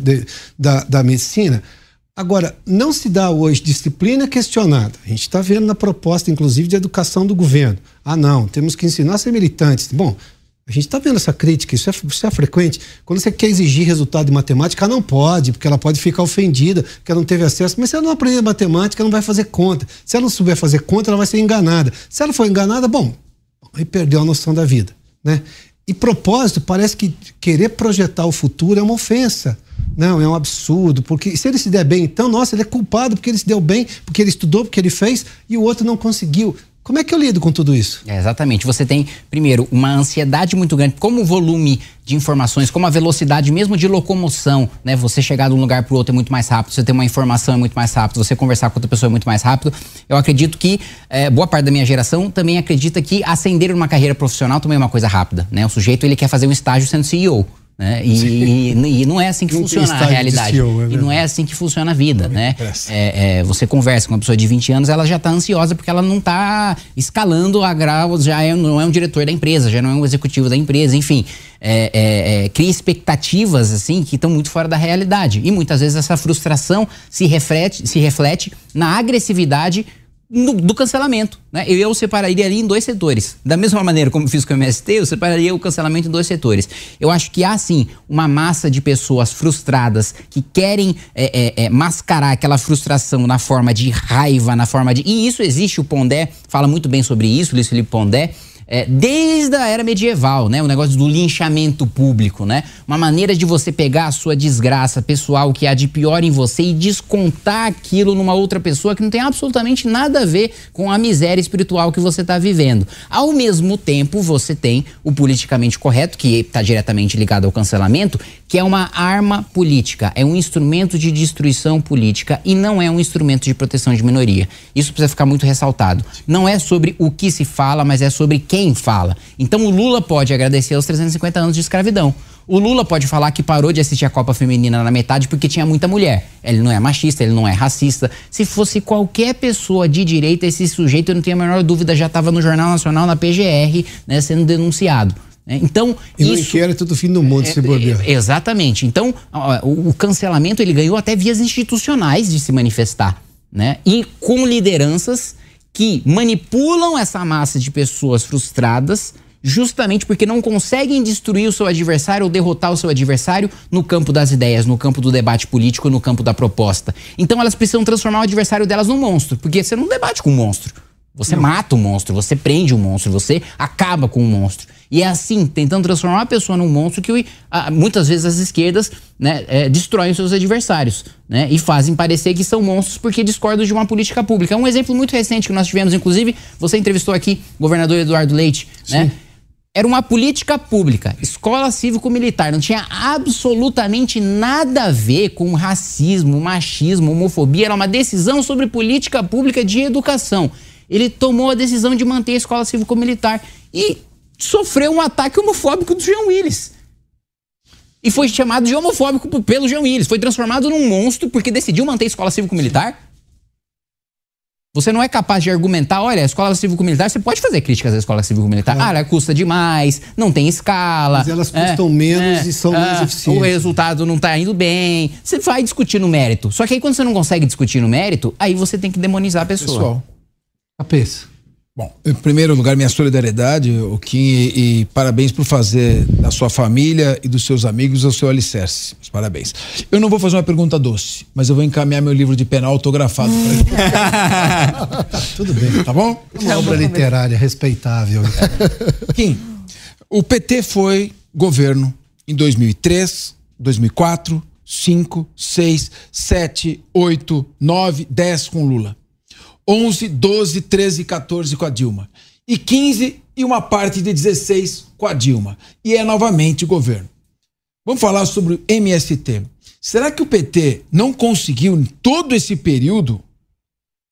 da, da medicina. Agora, não se dá hoje disciplina questionada. A gente está vendo na proposta, inclusive, de educação do governo. Ah, não, temos que ensinar a ser militantes. Bom, a gente está vendo essa crítica, isso é, isso é, frequente. Quando você quer exigir resultado de matemática, não pode, porque ela pode ficar ofendida, porque ela não teve acesso. Mas se ela não aprender matemática, ela não vai fazer conta. Se ela não souber fazer conta, ela vai ser enganada. Se ela for enganada, bom, aí perdeu a noção da vida. Né? E propósito, parece que querer projetar o futuro é uma ofensa. Não, é um absurdo, porque se ele se der bem, então, nossa, ele é culpado porque ele se deu bem, porque ele estudou, porque ele fez, e o outro não conseguiu. Como é que eu lido com tudo isso? É, exatamente. Você tem, primeiro, uma ansiedade muito grande, como o volume de informações, como a velocidade mesmo de locomoção, né? Você chegar de um lugar para o outro é muito mais rápido, você ter uma informação é muito mais rápido, você conversar com outra pessoa é muito mais rápido. Eu acredito que é, boa parte da minha geração também acredita que ascender uma carreira profissional também é uma coisa rápida, né? O sujeito ele quer fazer um estágio sendo CEO. Né? E, e, e, não é assim que funciona a realidade. CEO, é e não é assim que funciona a vida, né? É, é, você conversa com uma pessoa de 20 anos, ela já está ansiosa porque ela não está escalando a grau, já é, não é um diretor da empresa, já não é um executivo da empresa, enfim. É, é cria expectativas assim que estão muito fora da realidade. E muitas vezes essa frustração se reflete, se reflete na agressividade no, do cancelamento. Né? Eu, eu separaria ali em dois setores. Da mesma maneira como fiz com o MST, eu separaria o cancelamento em dois setores. Eu acho que há sim uma massa de pessoas frustradas que querem é, é, é, mascarar aquela frustração na forma de raiva, na forma de. E isso existe, o Pondé fala muito bem sobre isso, Luiz Felipe Pondé. É, desde a era medieval, né? O negócio do linchamento público, né? Uma maneira de você pegar a sua desgraça pessoal, que há de pior em você, e descontar aquilo numa outra pessoa que não tem absolutamente nada a ver com a miséria espiritual que você está vivendo. Ao mesmo tempo, você tem o politicamente correto, que está diretamente ligado ao cancelamento, que é uma arma política, é um instrumento de destruição política e não é um instrumento de proteção de minoria. Isso precisa ficar muito ressaltado. Não é sobre o que se fala, mas é sobre quem quem fala. Então o Lula pode agradecer os 350 anos de escravidão. O Lula pode falar que parou de assistir a Copa Feminina na metade porque tinha muita mulher. Ele não é machista, ele não é racista. Se fosse qualquer pessoa de direita, esse sujeito, eu não tenho a menor dúvida, já estava no Jornal Nacional, na PGR, né, sendo denunciado. Né? Então, e no isso, inquérito do fim do mundo, é, se bobear. É, exatamente. Então, o, o cancelamento ele ganhou até vias institucionais de se manifestar. Né? E com lideranças que manipulam essa massa de pessoas frustradas justamente porque não conseguem destruir o seu adversário ou derrotar o seu adversário no campo das ideias, no campo do debate político, no campo da proposta. Então elas precisam transformar o adversário delas num monstro, porque você não debate com um monstro. Você não. mata o monstro, você prende o monstro, você acaba com o monstro. E é assim, tentando transformar a pessoa num monstro que muitas vezes as esquerdas né, é, destroem seus adversários né, e fazem parecer que são monstros porque discordam de uma política pública. É um exemplo muito recente que nós tivemos, inclusive, você entrevistou aqui o governador Eduardo Leite, né? Era uma política pública, escola cívico-militar, não tinha absolutamente nada a ver com racismo, machismo, homofobia, era uma decisão sobre política pública de educação. Ele tomou a decisão de manter a escola cívico-militar e sofreu um ataque homofóbico do Jean Willis. E foi chamado de homofóbico pelo Jean Willis. Foi transformado num monstro porque decidiu manter a escola cívico-militar. Você não é capaz de argumentar, olha, a escola cívico-militar, você pode fazer críticas à escola cívico-militar. Claro. Ah, ela custa demais, não tem escala. Mas elas custam é, menos é, e são mais eficientes. O resultado não está indo bem. Você vai discutir no mérito. Só que aí quando você não consegue discutir no mérito, aí você tem que demonizar a pessoa. Pessoal, cabeça. Bom, em primeiro lugar, minha solidariedade, o Kim, e, e, parabéns por fazer da sua família e dos seus amigos o seu alicerce. Parabéns. Eu não vou fazer uma pergunta doce, mas eu vou encaminhar meu livro de penal autografado para ele. Tudo bem. Tá bom? Uma obra literária respeitável. Kim, o PT foi governo em 2003, 2004, 5, 6, 7, 8, 9, 10 com Lula. 11, 12, 13 e 14 com a Dilma. E 15 e uma parte de 16 com a Dilma. E é novamente governo. Vamos falar sobre o MST. Será que o PT não conseguiu, em todo esse período,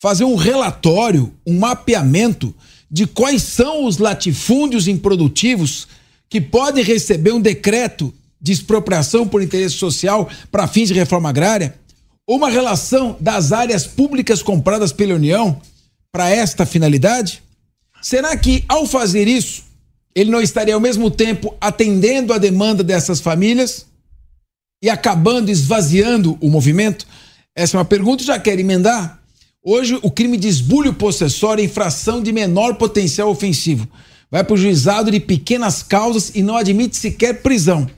fazer um relatório, um mapeamento de quais são os latifúndios improdutivos que podem receber um decreto de expropriação por interesse social para fins de reforma agrária? Uma relação das áreas públicas compradas pela União para esta finalidade? Será que, ao fazer isso, ele não estaria ao mesmo tempo atendendo a demanda dessas famílias e acabando esvaziando o movimento? Essa é uma pergunta, já quero emendar. Hoje, o crime de esbulho possessório é infração de menor potencial ofensivo. Vai para o juizado de pequenas causas e não admite sequer prisão.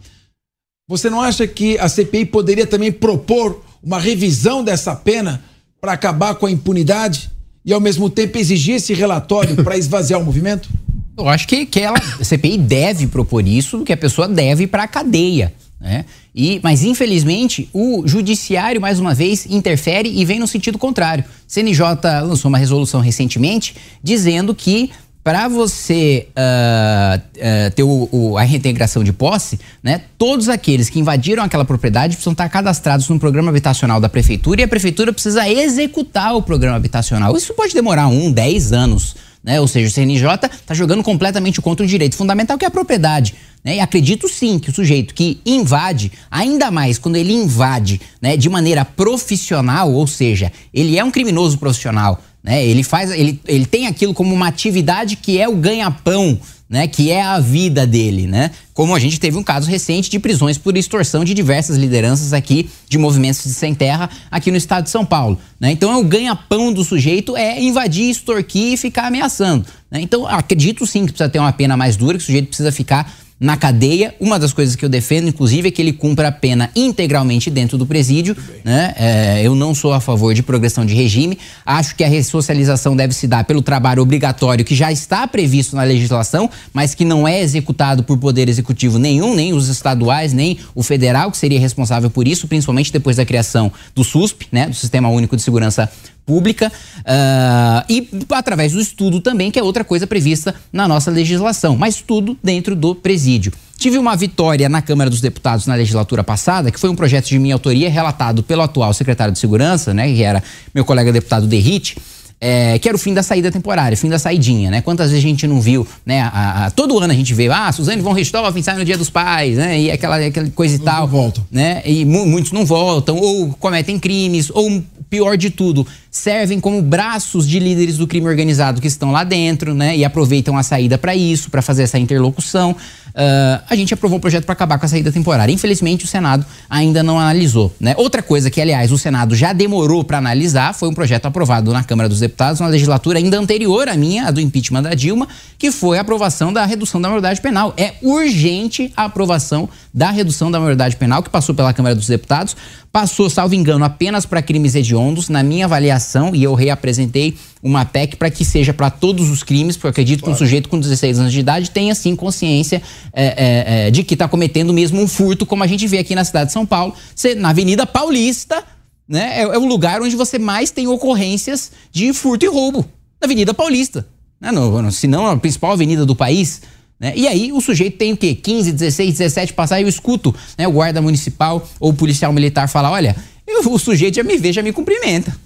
Você não acha que a CPI poderia também propor uma revisão dessa pena para acabar com a impunidade e, ao mesmo tempo, exigir esse relatório para esvaziar o movimento? Eu acho que, que ela, a CPI deve propor isso, que a pessoa deve para a cadeia. Né? E, mas, infelizmente, o judiciário, mais uma vez, interfere e vem no sentido contrário. CNJ lançou uma resolução recentemente dizendo que para você uh, uh, ter o, o, a reintegração de posse, né, todos aqueles que invadiram aquela propriedade precisam estar cadastrados no programa habitacional da prefeitura e a prefeitura precisa executar o programa habitacional. Isso pode demorar um, dez anos. Né? Ou seja, o CNJ está jogando completamente contra o direito fundamental que é a propriedade. Né? E acredito sim que o sujeito que invade, ainda mais quando ele invade né, de maneira profissional, ou seja, ele é um criminoso profissional, né? Ele faz, ele, ele tem aquilo como uma atividade que é o ganha-pão, né? Que é a vida dele, né? Como a gente teve um caso recente de prisões por extorsão de diversas lideranças aqui de movimentos de sem terra aqui no estado de São Paulo, né? Então é o ganha-pão do sujeito é invadir, extorquir e ficar ameaçando, né? Então acredito sim que precisa ter uma pena mais dura, que o sujeito precisa ficar na cadeia. Uma das coisas que eu defendo, inclusive, é que ele cumpra a pena integralmente dentro do presídio. Né? É, eu não sou a favor de progressão de regime. Acho que a ressocialização deve se dar pelo trabalho obrigatório que já está previsto na legislação, mas que não é executado por poder executivo nenhum, nem os estaduais, nem o federal, que seria responsável por isso, principalmente depois da criação do SUSP, né? do Sistema Único de Segurança pública uh, e através do estudo também, que é outra coisa prevista na nossa legislação, mas tudo dentro do presídio. Tive uma vitória na Câmara dos Deputados na legislatura passada, que foi um projeto de minha autoria relatado pelo atual secretário de Segurança, né, que era meu colega deputado Derrite, é, que era o fim da saída temporária, fim da saidinha, né? Quantas vezes a gente não viu, né? A, a, todo ano a gente vê, ah, Suzane von Richthofen sai no dia dos pais, né? E aquela, aquela coisa e tal. Não voltam. Né? E mu muitos não voltam, ou cometem crimes, ou pior de tudo, servem como braços de líderes do crime organizado que estão lá dentro, né? E aproveitam a saída para isso, para fazer essa interlocução. Uh, a gente aprovou um projeto para acabar com a saída temporária. Infelizmente, o Senado ainda não analisou. Né? Outra coisa que, aliás, o Senado já demorou para analisar foi um projeto aprovado na Câmara dos Deputados, na legislatura ainda anterior à minha, a do impeachment da Dilma, que foi a aprovação da redução da maioridade penal. É urgente a aprovação da redução da maioridade penal, que passou pela Câmara dos Deputados, passou, salvo engano, apenas para crimes hediondos. Na minha avaliação, e eu reapresentei uma PEC para que seja para todos os crimes, porque eu acredito claro. que um sujeito com 16 anos de idade tenha sim consciência é, é, é, de que está cometendo mesmo um furto, como a gente vê aqui na cidade de São Paulo, na Avenida Paulista, né? É, é o lugar onde você mais tem ocorrências de furto e roubo, na Avenida Paulista. Né? No, no, se não a principal avenida do país. Né? E aí o sujeito tem o quê? 15, 16, 17 passar e eu escuto né, o guarda municipal ou o policial militar falar: olha, eu, o sujeito já me vê, já me cumprimenta.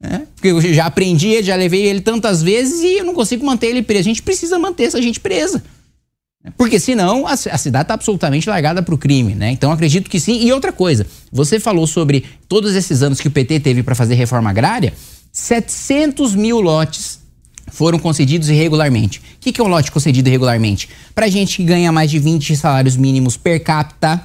Né? Porque eu já aprendi ele, já levei ele tantas vezes e eu não consigo manter ele preso. A gente precisa manter essa gente presa. Porque senão a, a cidade está absolutamente largada para o crime, né? Então acredito que sim. E outra coisa, você falou sobre todos esses anos que o PT teve para fazer reforma agrária, 700 mil lotes foram concedidos irregularmente. O que, que é um lote concedido irregularmente? Para gente que ganha mais de 20 salários mínimos per capita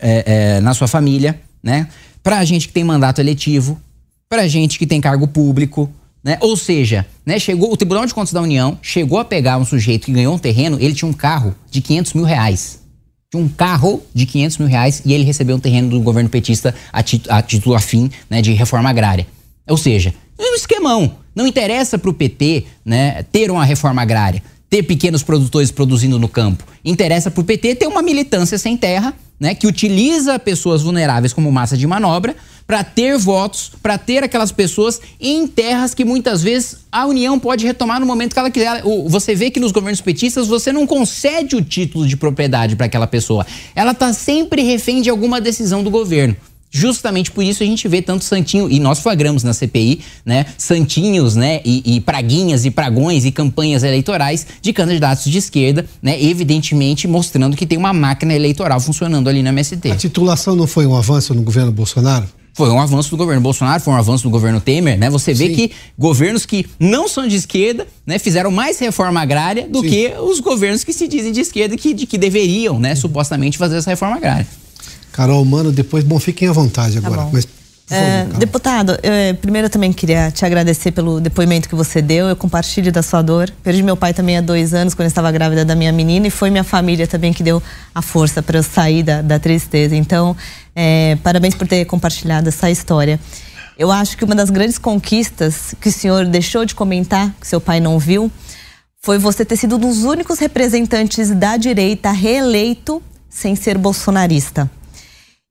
é, é, na sua família, né? Para gente que tem mandato eletivo, para gente que tem cargo público, né? Ou seja, né, chegou o Tribunal de Contas da União chegou a pegar um sujeito que ganhou um terreno, ele tinha um carro de 500 mil reais. Tinha um carro de 500 mil reais e ele recebeu um terreno do governo petista a, a título afim né, de reforma agrária. Ou seja, é um esquemão. Não interessa para o PT né, ter uma reforma agrária, ter pequenos produtores produzindo no campo. Interessa para o PT ter uma militância sem terra, né, que utiliza pessoas vulneráveis como massa de manobra para ter votos, para ter aquelas pessoas em terras que muitas vezes a União pode retomar no momento que ela quiser. Você vê que nos governos petistas você não concede o título de propriedade para aquela pessoa. Ela está sempre refém de alguma decisão do governo. Justamente por isso a gente vê tanto santinho, e nós flagramos na CPI, né, santinhos, né, e, e, praguinhas e pragões e campanhas eleitorais de candidatos de esquerda, né, evidentemente mostrando que tem uma máquina eleitoral funcionando ali na MST. A titulação não foi um avanço no governo Bolsonaro? Foi um avanço do governo Bolsonaro, foi um avanço do governo Temer, né? Você vê Sim. que governos que não são de esquerda, né, fizeram mais reforma agrária do Sim. que os governos que se dizem de esquerda que, de, que deveriam, né, supostamente fazer essa reforma agrária. Carol, mano, depois, bom, fiquem à vontade tá agora. Tá mas, é, deputado, eu, eh, primeiro eu também queria te agradecer pelo depoimento que você deu. Eu compartilho da sua dor. Perdi meu pai também há dois anos, quando eu estava grávida da minha menina, e foi minha família também que deu a força para eu sair da, da tristeza. Então, é, parabéns por ter compartilhado essa história. Eu acho que uma das grandes conquistas que o senhor deixou de comentar, que seu pai não viu, foi você ter sido um dos únicos representantes da direita reeleito sem ser bolsonarista.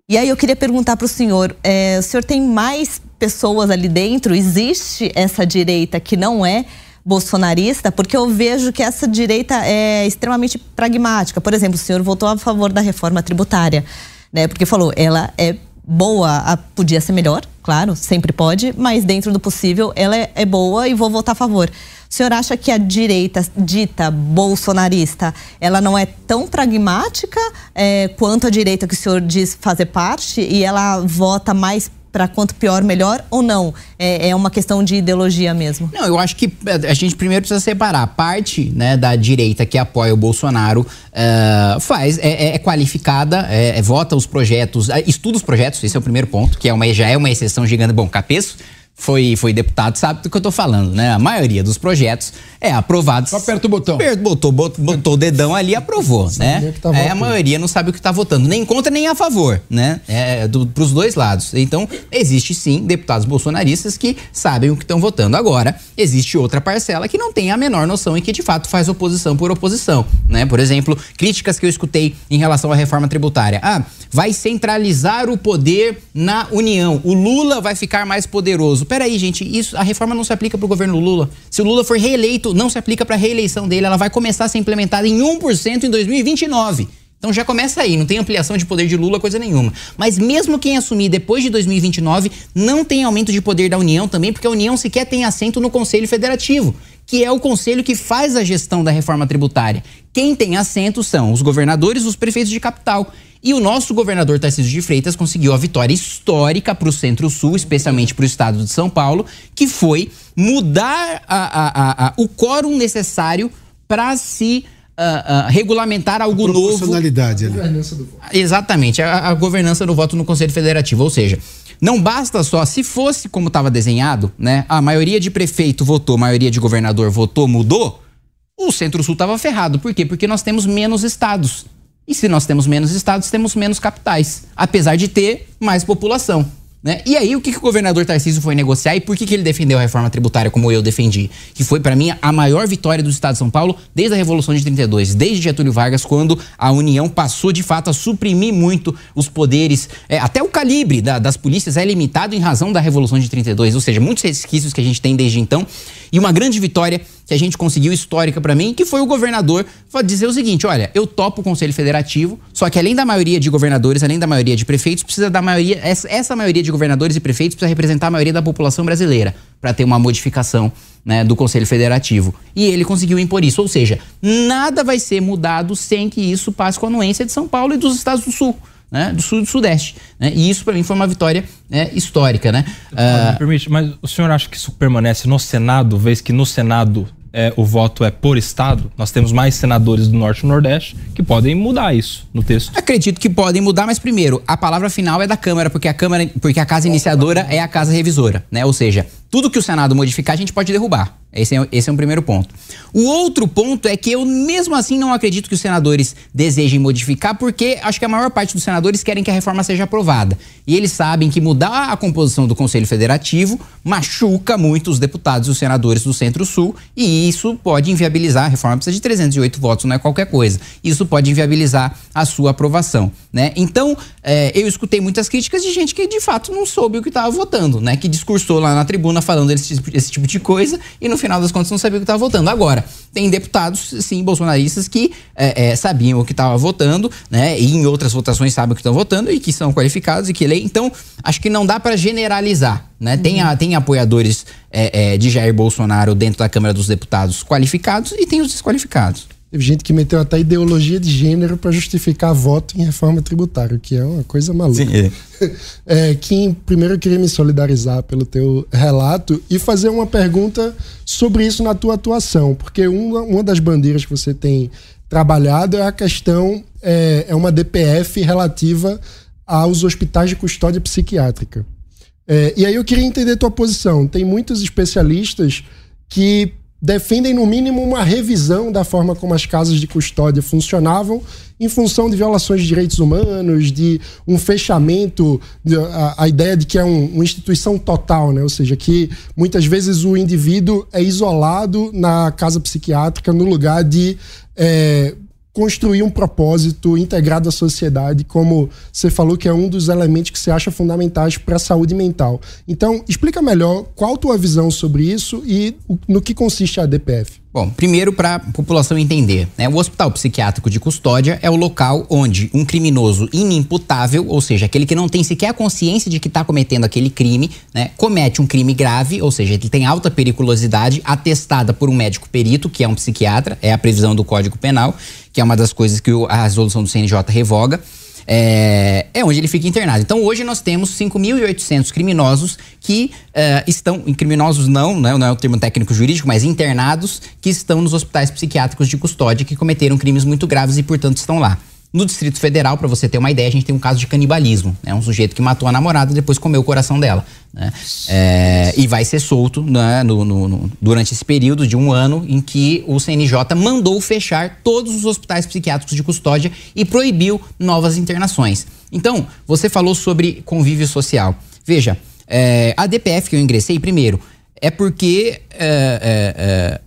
E aí eu queria perguntar para o senhor: é, o senhor tem mais pessoas ali dentro? Existe essa direita que não é bolsonarista? Porque eu vejo que essa direita é extremamente pragmática. Por exemplo, o senhor votou a favor da reforma tributária né? Porque falou, ela é boa, podia ser melhor, claro, sempre pode, mas dentro do possível ela é, é boa e vou votar a favor. O senhor acha que a direita dita bolsonarista, ela não é tão pragmática é, quanto a direita que o senhor diz fazer parte e ela vota mais para quanto pior, melhor ou não? É, é, uma questão de ideologia mesmo? Não, eu acho que a gente primeiro precisa separar. Parte né, da direita que apoia o Bolsonaro uh, faz, é, é, é qualificada, é, é, vota os projetos, estuda os projetos, esse é o primeiro ponto, que é uma, já é uma exceção gigante. Bom, Capeço foi, foi deputado sabe do que eu tô falando, né? A maioria dos projetos é aprovado. Só aperta o botão. Botou, botou, botou o dedão ali e aprovou, né? Tá é, a maioria não sabe o que tá votando, nem contra nem a favor, né? É do, pros dois lados. Então, existe sim deputados bolsonaristas que sabem o que estão votando. Agora, existe outra parcela que não tem a menor noção e que de fato faz oposição por oposição, né? Por exemplo, críticas que eu escutei em relação à reforma tributária. Ah, vai centralizar o poder na União. O Lula vai ficar mais poderoso peraí, gente, isso, a reforma não se aplica para o governo Lula. Se o Lula for reeleito, não se aplica para a reeleição dele. Ela vai começar a ser implementada em 1% em 2029. Então já começa aí, não tem ampliação de poder de Lula, coisa nenhuma. Mas mesmo quem assumir depois de 2029, não tem aumento de poder da União também, porque a União sequer tem assento no Conselho Federativo, que é o conselho que faz a gestão da reforma tributária. Quem tem assento são os governadores, os prefeitos de capital. E o nosso governador Tarcísio de Freitas conseguiu a vitória histórica para o Centro-Sul, especialmente para o estado de São Paulo, que foi mudar a, a, a, o quórum necessário para se uh, uh, regulamentar algo a novo. Ali. Exatamente, a, a governança do voto no Conselho Federativo. Ou seja, não basta só, se fosse como estava desenhado, né? A maioria de prefeito votou, a maioria de governador votou, mudou. O Centro-Sul estava ferrado. Por quê? Porque nós temos menos estados. E se nós temos menos estados, temos menos capitais, apesar de ter mais população. Né? E aí, o que, que o governador Tarcísio foi negociar e por que, que ele defendeu a reforma tributária como eu defendi? Que foi, para mim, a maior vitória do Estado de São Paulo desde a Revolução de 32, desde Getúlio Vargas, quando a União passou, de fato, a suprimir muito os poderes. É, até o calibre da, das polícias é limitado em razão da Revolução de 32, ou seja, muitos resquícios que a gente tem desde então. E uma grande vitória que a gente conseguiu histórica para mim, que foi o governador dizer o seguinte: olha, eu topo o Conselho Federativo, só que além da maioria de governadores, além da maioria de prefeitos, precisa da maioria, essa, maioria de governadores e prefeitos precisa representar a maioria da população brasileira para ter uma modificação né, do Conselho Federativo. E ele conseguiu impor isso, ou seja, nada vai ser mudado sem que isso passe com a anuência de São Paulo e dos estados do Sul. Né, do sul e do sudeste. Né, e isso, para mim, foi uma vitória né, histórica. Né? Uh... Me permite, mas o senhor acha que isso permanece no Senado, vez que no Senado é, o voto é por estado, nós temos mais senadores do Norte e Nordeste que podem mudar isso no texto. Acredito que podem mudar, mas primeiro, a palavra final é da Câmara, porque a Câmara, porque a casa iniciadora é a casa revisora, né? Ou seja, tudo que o Senado modificar, a gente pode derrubar. Esse é, esse é um primeiro ponto. O outro ponto é que eu, mesmo assim, não acredito que os senadores desejem modificar, porque acho que a maior parte dos senadores querem que a reforma seja aprovada. E eles sabem que mudar a composição do Conselho Federativo machuca muito os deputados e os senadores do Centro-Sul, e isso pode inviabilizar. A reforma precisa de 308 votos, não é qualquer coisa. Isso pode inviabilizar a sua aprovação. Né? Então, é, eu escutei muitas críticas de gente que de fato não soube o que estava votando, né? que discursou lá na tribuna falando esse, esse tipo de coisa e no final das contas não sabia o que estava votando. Agora, tem deputados, sim, bolsonaristas que é, é, sabiam o que estava votando, né? E em outras votações sabem o que estão votando e que são qualificados e que leem. Então, acho que não dá para generalizar, né? Uhum. Tem, a, tem apoiadores é, é, de Jair Bolsonaro dentro da Câmara dos Deputados qualificados e tem os desqualificados. Teve gente que meteu até ideologia de gênero para justificar voto em reforma tributária, que é uma coisa maluca. Sim, é. é, Kim, primeiro eu queria me solidarizar pelo teu relato e fazer uma pergunta sobre isso na tua atuação, porque uma, uma das bandeiras que você tem trabalhado é a questão, é, é uma DPF relativa aos hospitais de custódia psiquiátrica. É, e aí eu queria entender tua posição. Tem muitos especialistas que defendem, no mínimo, uma revisão da forma como as casas de custódia funcionavam em função de violações de direitos humanos, de um fechamento, a, a ideia de que é um, uma instituição total, né? ou seja, que muitas vezes o indivíduo é isolado na casa psiquiátrica no lugar de é, construir um propósito integrado à sociedade, como você falou que é um dos elementos que você acha fundamentais para a saúde mental. Então, explica melhor qual a tua visão sobre isso e no que consiste a DPF. Bom, primeiro para a população entender, né? O hospital psiquiátrico de custódia é o local onde um criminoso inimputável, ou seja, aquele que não tem sequer a consciência de que está cometendo aquele crime, né? Comete um crime grave, ou seja, ele tem alta periculosidade, atestada por um médico perito, que é um psiquiatra, é a previsão do Código Penal, que é uma das coisas que a resolução do CNJ revoga é, é onde ele fica internado. Então hoje nós temos 5.800 criminosos que uh, estão, criminosos não, não é, não é o termo técnico jurídico, mas internados que estão nos hospitais psiquiátricos de custódia que cometeram crimes muito graves e portanto estão lá. No Distrito Federal, para você ter uma ideia, a gente tem um caso de canibalismo. É né? um sujeito que matou a namorada e depois comeu o coração dela. Né? É, e vai ser solto né, no, no, no, durante esse período de um ano em que o CNJ mandou fechar todos os hospitais psiquiátricos de custódia e proibiu novas internações. Então, você falou sobre convívio social. Veja, é, a DPF que eu ingressei, primeiro, é porque é, é, é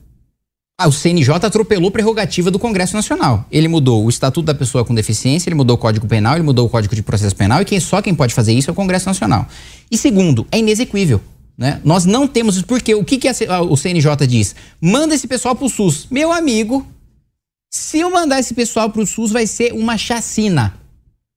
ah, o CNJ atropelou a prerrogativa do Congresso Nacional. Ele mudou o Estatuto da Pessoa com Deficiência, ele mudou o Código Penal, ele mudou o Código de Processo Penal e quem, só quem pode fazer isso é o Congresso Nacional. E segundo, é inexequível. Né? Nós não temos isso, porque o que, que a, o CNJ diz? Manda esse pessoal pro SUS. Meu amigo, se eu mandar esse pessoal pro SUS, vai ser uma chacina.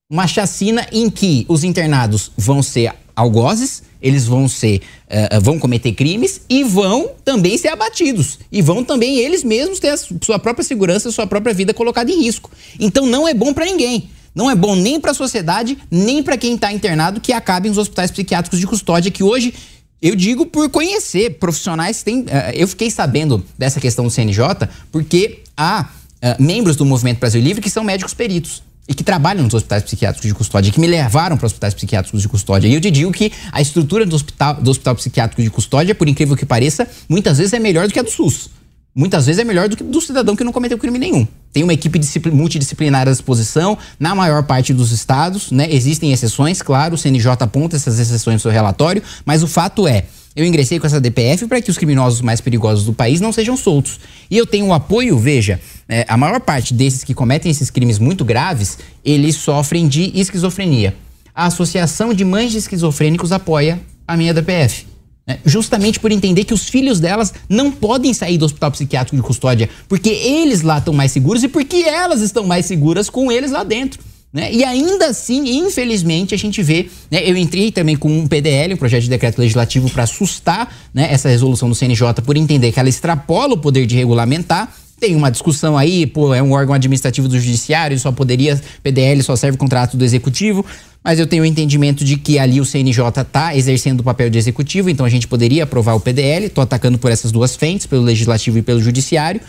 Uma chacina em que os internados vão ser algozes, eles vão ser, uh, vão cometer crimes e vão também ser abatidos. E vão também eles mesmos ter a sua própria segurança, a sua própria vida colocada em risco. Então não é bom para ninguém. Não é bom nem para a sociedade, nem para quem está internado que acabem os hospitais psiquiátricos de custódia, que hoje eu digo por conhecer profissionais têm. Uh, eu fiquei sabendo dessa questão do CNJ porque há uh, membros do Movimento Brasil Livre que são médicos peritos e que trabalham nos hospitais psiquiátricos de custódia, que me levaram para hospitais psiquiátricos de custódia. E eu te digo que a estrutura do hospital, do hospital psiquiátrico de custódia, por incrível que pareça, muitas vezes é melhor do que a do SUS. Muitas vezes é melhor do que do cidadão que não cometeu crime nenhum. Tem uma equipe multidisciplinar à disposição, na maior parte dos estados, né? Existem exceções, claro, o CNJ aponta essas exceções no seu relatório, mas o fato é, eu ingressei com essa DPF para que os criminosos mais perigosos do país não sejam soltos. E eu tenho o apoio, veja, é, a maior parte desses que cometem esses crimes muito graves, eles sofrem de esquizofrenia. A Associação de Mães de Esquizofrênicos apoia a minha DPF. Né? Justamente por entender que os filhos delas não podem sair do hospital psiquiátrico de custódia, porque eles lá estão mais seguros e porque elas estão mais seguras com eles lá dentro. Né? E ainda assim, infelizmente, a gente vê. Né, eu entrei também com um PDL, um projeto de decreto legislativo, para assustar né, essa resolução do CNJ por entender que ela extrapola o poder de regulamentar. Tem uma discussão aí, pô, é um órgão administrativo do judiciário, só poderia, PDL só serve contrato do executivo, mas eu tenho o entendimento de que ali o CNJ está exercendo o papel de executivo, então a gente poderia aprovar o PDL, estou atacando por essas duas frentes, pelo legislativo e pelo judiciário,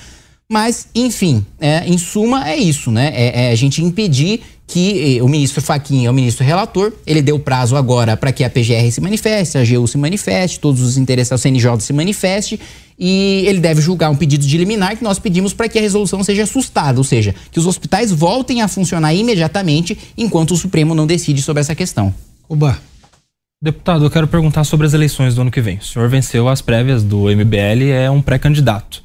mas, enfim, é, em suma é isso, né? É, é a gente impedir que eh, o ministro Faquinha é o ministro relator, ele deu prazo agora para que a PGR se manifeste, a AGU se manifeste, todos os interessados, o CNJ se manifeste, e ele deve julgar um pedido de liminar que nós pedimos para que a resolução seja assustada, ou seja, que os hospitais voltem a funcionar imediatamente enquanto o Supremo não decide sobre essa questão. Oba. Deputado, eu quero perguntar sobre as eleições do ano que vem. O senhor venceu as prévias do MBL, é um pré-candidato.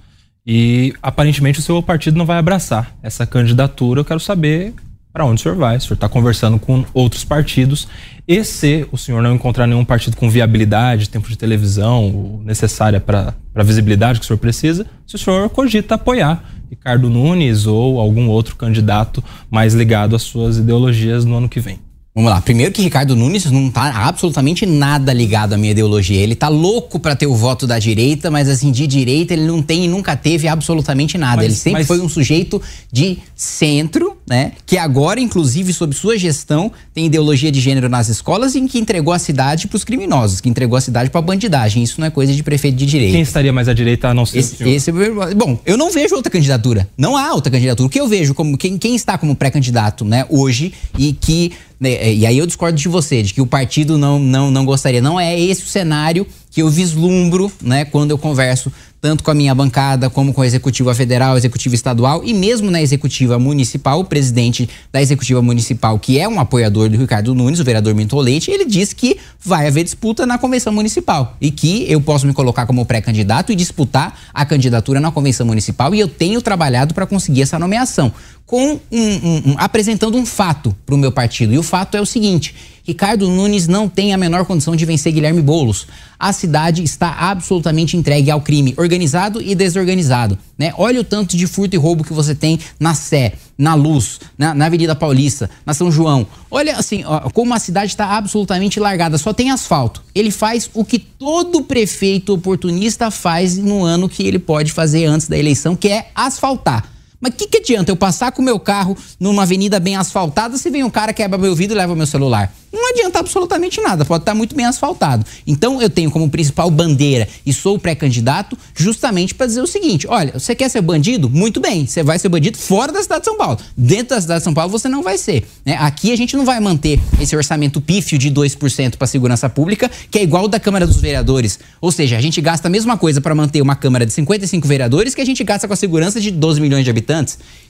E aparentemente o seu partido não vai abraçar essa candidatura. Eu quero saber para onde o senhor vai, o senhor está conversando com outros partidos, e se o senhor não encontrar nenhum partido com viabilidade, tempo de televisão necessária para a visibilidade que o senhor precisa, se o senhor cogita apoiar Ricardo Nunes ou algum outro candidato mais ligado às suas ideologias no ano que vem. Vamos lá. Primeiro que Ricardo Nunes não tá absolutamente nada ligado à minha ideologia. Ele tá louco para ter o voto da direita, mas assim, de direita ele não tem e nunca teve absolutamente nada. Mas, ele sempre mas... foi um sujeito de centro, né? Que agora, inclusive, sob sua gestão, tem ideologia de gênero nas escolas e que entregou a cidade para os criminosos, que entregou a cidade para bandidagem. Isso não é coisa de prefeito de direita. Quem estaria mais à direita a não ser esse, esse Bom, eu não vejo outra candidatura. Não há outra candidatura. O que eu vejo como quem, quem está como pré-candidato, né, hoje e que é, e aí eu discordo de você, de que o partido não, não, não gostaria. Não é esse o cenário que eu vislumbro, né, quando eu converso tanto com a minha bancada, como com a executiva federal, executiva estadual e mesmo na executiva municipal, o presidente da executiva municipal, que é um apoiador do Ricardo Nunes, o vereador Minto Leite, ele diz que vai haver disputa na convenção municipal e que eu posso me colocar como pré-candidato e disputar a candidatura na convenção municipal e eu tenho trabalhado para conseguir essa nomeação com um, um, um, apresentando um fato para o meu partido. E o fato é o seguinte: Ricardo Nunes não tem a menor condição de vencer Guilherme Boulos. A cidade está absolutamente entregue ao crime, organizado e desorganizado. Né? Olha o tanto de furto e roubo que você tem na Sé, na Luz, na, na Avenida Paulista, na São João. Olha assim, ó, como a cidade está absolutamente largada, só tem asfalto. Ele faz o que todo prefeito oportunista faz no ano que ele pode fazer antes da eleição, que é asfaltar. Mas o que, que adianta eu passar com o meu carro numa avenida bem asfaltada se vem um cara quebra meu vidro e leva meu celular? não adianta absolutamente nada, pode estar muito bem asfaltado. Então eu tenho como principal bandeira e sou pré-candidato justamente para dizer o seguinte: olha, você quer ser bandido? Muito bem, você vai ser bandido fora da cidade de São Paulo. Dentro da cidade de São Paulo você não vai ser. Né? Aqui a gente não vai manter esse orçamento pífio de 2% para segurança pública, que é igual da Câmara dos Vereadores. Ou seja, a gente gasta a mesma coisa para manter uma Câmara de 55 vereadores que a gente gasta com a segurança de 12 milhões de habitantes.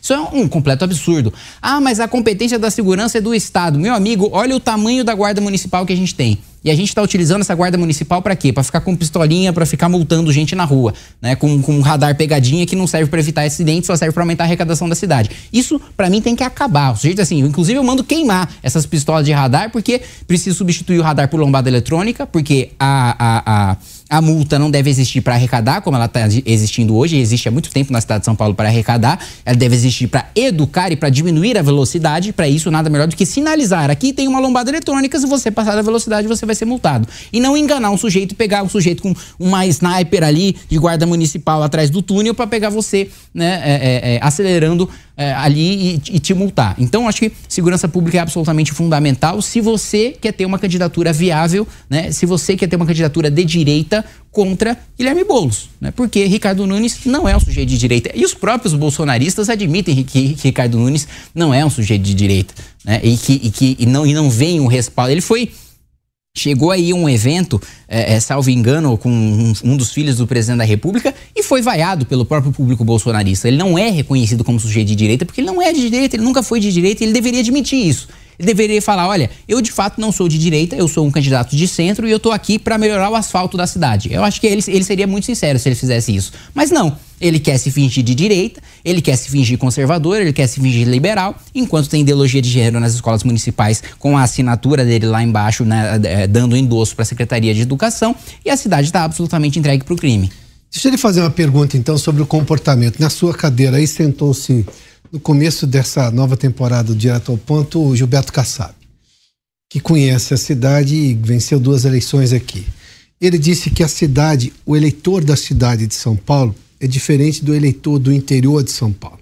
Isso é um completo absurdo. Ah, mas a competência da segurança é do Estado. Meu amigo, olha o tamanho da guarda municipal que a gente tem. E a gente está utilizando essa guarda municipal para quê? Para ficar com pistolinha, para ficar multando gente na rua, né? Com, com um radar pegadinha que não serve para evitar acidentes, só serve para aumentar a arrecadação da cidade. Isso, para mim, tem que acabar. O sujeito, assim, inclusive eu mando queimar essas pistolas de radar, porque preciso substituir o radar por lombada eletrônica, porque a, a, a a multa não deve existir para arrecadar, como ela está existindo hoje, e existe há muito tempo na cidade de São Paulo para arrecadar. Ela deve existir para educar e para diminuir a velocidade. Para isso, nada melhor do que sinalizar. Aqui tem uma lombada eletrônica, se você passar da velocidade, você vai ser multado. E não enganar um sujeito, pegar um sujeito com uma sniper ali de guarda municipal atrás do túnel para pegar você né, é, é, é, acelerando é, ali e, e, te multar. Então, acho que segurança pública é absolutamente fundamental se você quer ter uma candidatura viável, né? Se você quer ter uma candidatura de direita contra Guilherme Boulos, né? Porque Ricardo Nunes não é um sujeito de direita. E os próprios bolsonaristas admitem que, Ricardo Nunes não é um sujeito de direita, né? E que, e que e não, e não vem um respaldo. Ele foi Chegou aí um evento, é, é, salvo engano, com um, um, dos filhos do presidente da República e foi vaiado pelo próprio público bolsonarista. Ele não é reconhecido como sujeito de direita porque ele não é de direita, ele nunca foi de direita e ele deveria admitir isso. Ele deveria falar: olha, eu de fato não sou de direita, eu sou um candidato de centro e eu estou aqui para melhorar o asfalto da cidade. Eu acho que ele, ele seria muito sincero se ele fizesse isso. Mas não. Ele quer se fingir de direita, ele quer se fingir conservador, ele quer se fingir liberal, enquanto tem ideologia de gênero nas escolas municipais com a assinatura dele lá embaixo, né, é, dando endosso para a Secretaria de Educação, e a cidade está absolutamente entregue para o crime. Deixa eu lhe fazer uma pergunta então sobre o comportamento. Na sua cadeira aí sentou-se no começo dessa nova temporada do Direto ao Ponto, o Gilberto Kassab, que conhece a cidade e venceu duas eleições aqui. Ele disse que a cidade, o eleitor da cidade de São Paulo, é diferente do eleitor do interior de São Paulo.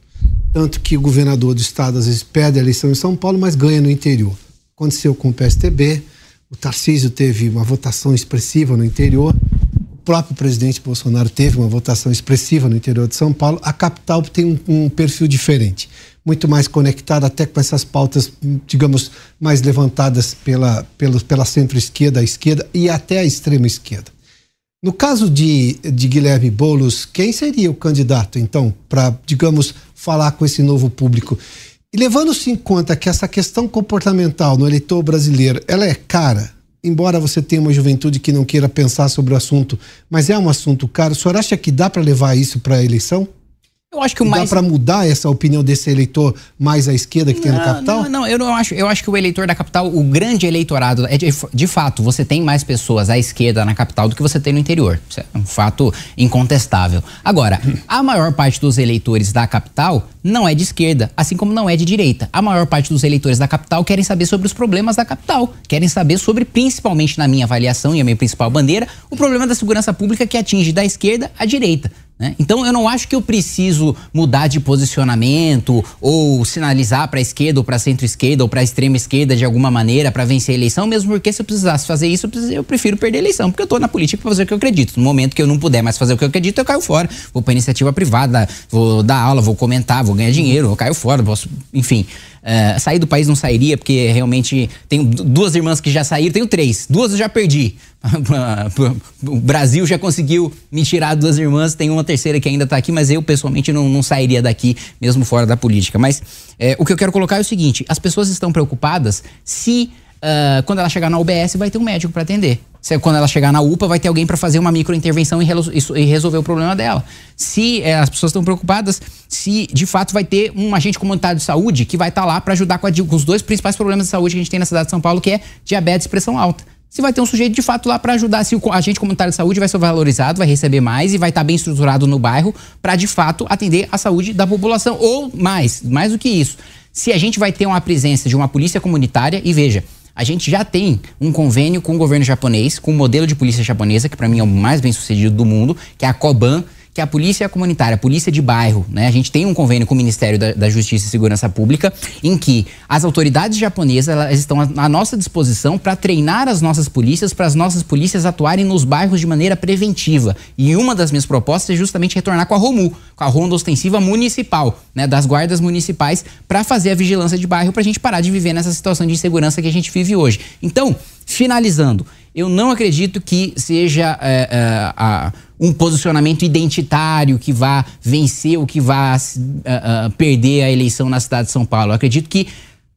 Tanto que o governador do estado às vezes perde a eleição em São Paulo, mas ganha no interior. Aconteceu com o PSTB, o Tarcísio teve uma votação expressiva no interior, próprio presidente Bolsonaro teve uma votação expressiva no interior de São Paulo, a capital tem um, um perfil diferente, muito mais conectada até com essas pautas, digamos, mais levantadas pela, pela, pela centro-esquerda, a esquerda e até a extrema-esquerda. No caso de, de Guilherme Boulos, quem seria o candidato, então, para, digamos, falar com esse novo público? E levando-se em conta que essa questão comportamental no eleitor brasileiro, ela é cara, embora você tenha uma juventude que não queira pensar sobre o assunto, mas é um assunto caro, o senhor acha que dá para levar isso para a eleição? Eu acho que o mais. Dá para mudar essa opinião desse eleitor mais à esquerda que não, tem na capital? Não, não, eu não acho. Eu acho que o eleitor da capital, o grande eleitorado, é de, de, fato, você tem mais pessoas à esquerda na capital do que você tem no interior. Isso é um fato incontestável. Agora, a maior parte dos eleitores da capital não é de esquerda, assim como não é de direita. A maior parte dos eleitores da capital querem saber sobre os problemas da capital. Querem saber sobre, principalmente na minha avaliação e a minha principal bandeira, o problema da segurança pública que atinge da esquerda à direita. Né? Então eu não acho que eu preciso mudar de posicionamento ou sinalizar para a esquerda ou para centro-esquerda ou para extrema esquerda de alguma maneira para vencer a eleição, mesmo porque se eu precisasse fazer isso, eu prefiro perder a eleição, porque eu estou na política para fazer o que eu acredito. No momento que eu não puder mais fazer o que eu acredito, eu caio fora. Vou para iniciativa privada, vou dar aula, vou comentar, vou ganhar dinheiro, eu caio fora, posso, enfim. Uh, sair do país não sairia, porque realmente tenho duas irmãs que já saíram, tenho três. Duas eu já perdi. o Brasil já conseguiu me tirar duas irmãs, tem uma terceira que ainda está aqui, mas eu pessoalmente não, não, sairia daqui, mesmo fora da política. Mas é, o que eu quero colocar é o seguinte: as pessoas estão preocupadas se uh, quando ela chegar na UBS vai ter um médico para atender. Se, quando ela chegar na UPA, vai ter alguém para fazer uma microintervenção e, e, resolver o problema dela. Se é, as pessoas estão preocupadas, se de fato vai ter um agente comunitário de saúde que vai estar tá lá para ajudar com, a, com os dois principais problemas de saúde que a gente tem na cidade de São Paulo, que é diabetes e pressão alta se vai ter um sujeito de fato lá para ajudar, se o agente comunitário de saúde vai ser valorizado, vai receber mais e vai estar tá bem estruturado no bairro para de fato atender a saúde da população. Ou mais, mais do que isso, se a gente vai ter uma presença de uma polícia comunitária, e veja, a gente já tem um convênio com o governo japonês, com o um modelo de polícia japonesa, que para mim é o mais bem sucedido do mundo, que é a Koban, que a polícia comunitária, a polícia de bairro, né? A gente tem um convênio com o Ministério da, da Justiça e Segurança Pública em que as autoridades japonesas elas estão à nossa disposição para treinar as nossas polícias, para as nossas polícias atuarem nos bairros de maneira preventiva. E uma das minhas propostas é justamente retornar com a ROMU, com a Ronda Ostensiva Municipal, né? Das guardas municipais, para fazer a vigilância de bairro, para a gente parar de viver nessa situação de insegurança que a gente vive hoje. Então, finalizando, eu não acredito que seja é, é, a, um posicionamento identitário que vá vencer ou que vá é, perder a eleição na cidade de São Paulo. Eu acredito que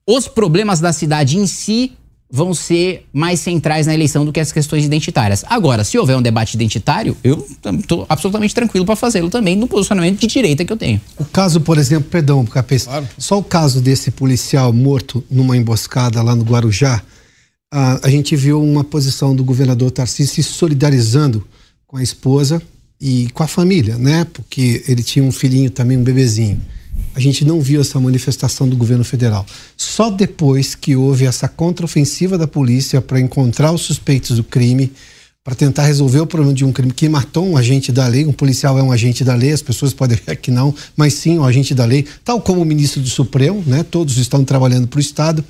os problemas da cidade em si vão ser mais centrais na eleição do que as questões identitárias. Agora, se houver um debate identitário, eu estou absolutamente tranquilo para fazê-lo também no posicionamento de direita que eu tenho. O caso, por exemplo, perdão, Capês, claro. só o caso desse policial morto numa emboscada lá no Guarujá, a, a gente viu uma posição do governador Tarcísio se solidarizando com a esposa e com a família, né? Porque ele tinha um filhinho também, um bebezinho. A gente não viu essa manifestação do governo federal. Só depois que houve essa contraofensiva da polícia para encontrar os suspeitos do crime, para tentar resolver o problema de um crime que matou um agente da lei, um policial é um agente da lei, as pessoas podem achar que não, mas sim um agente da lei, tal como o ministro do Supremo, né? Todos estão trabalhando para o Estado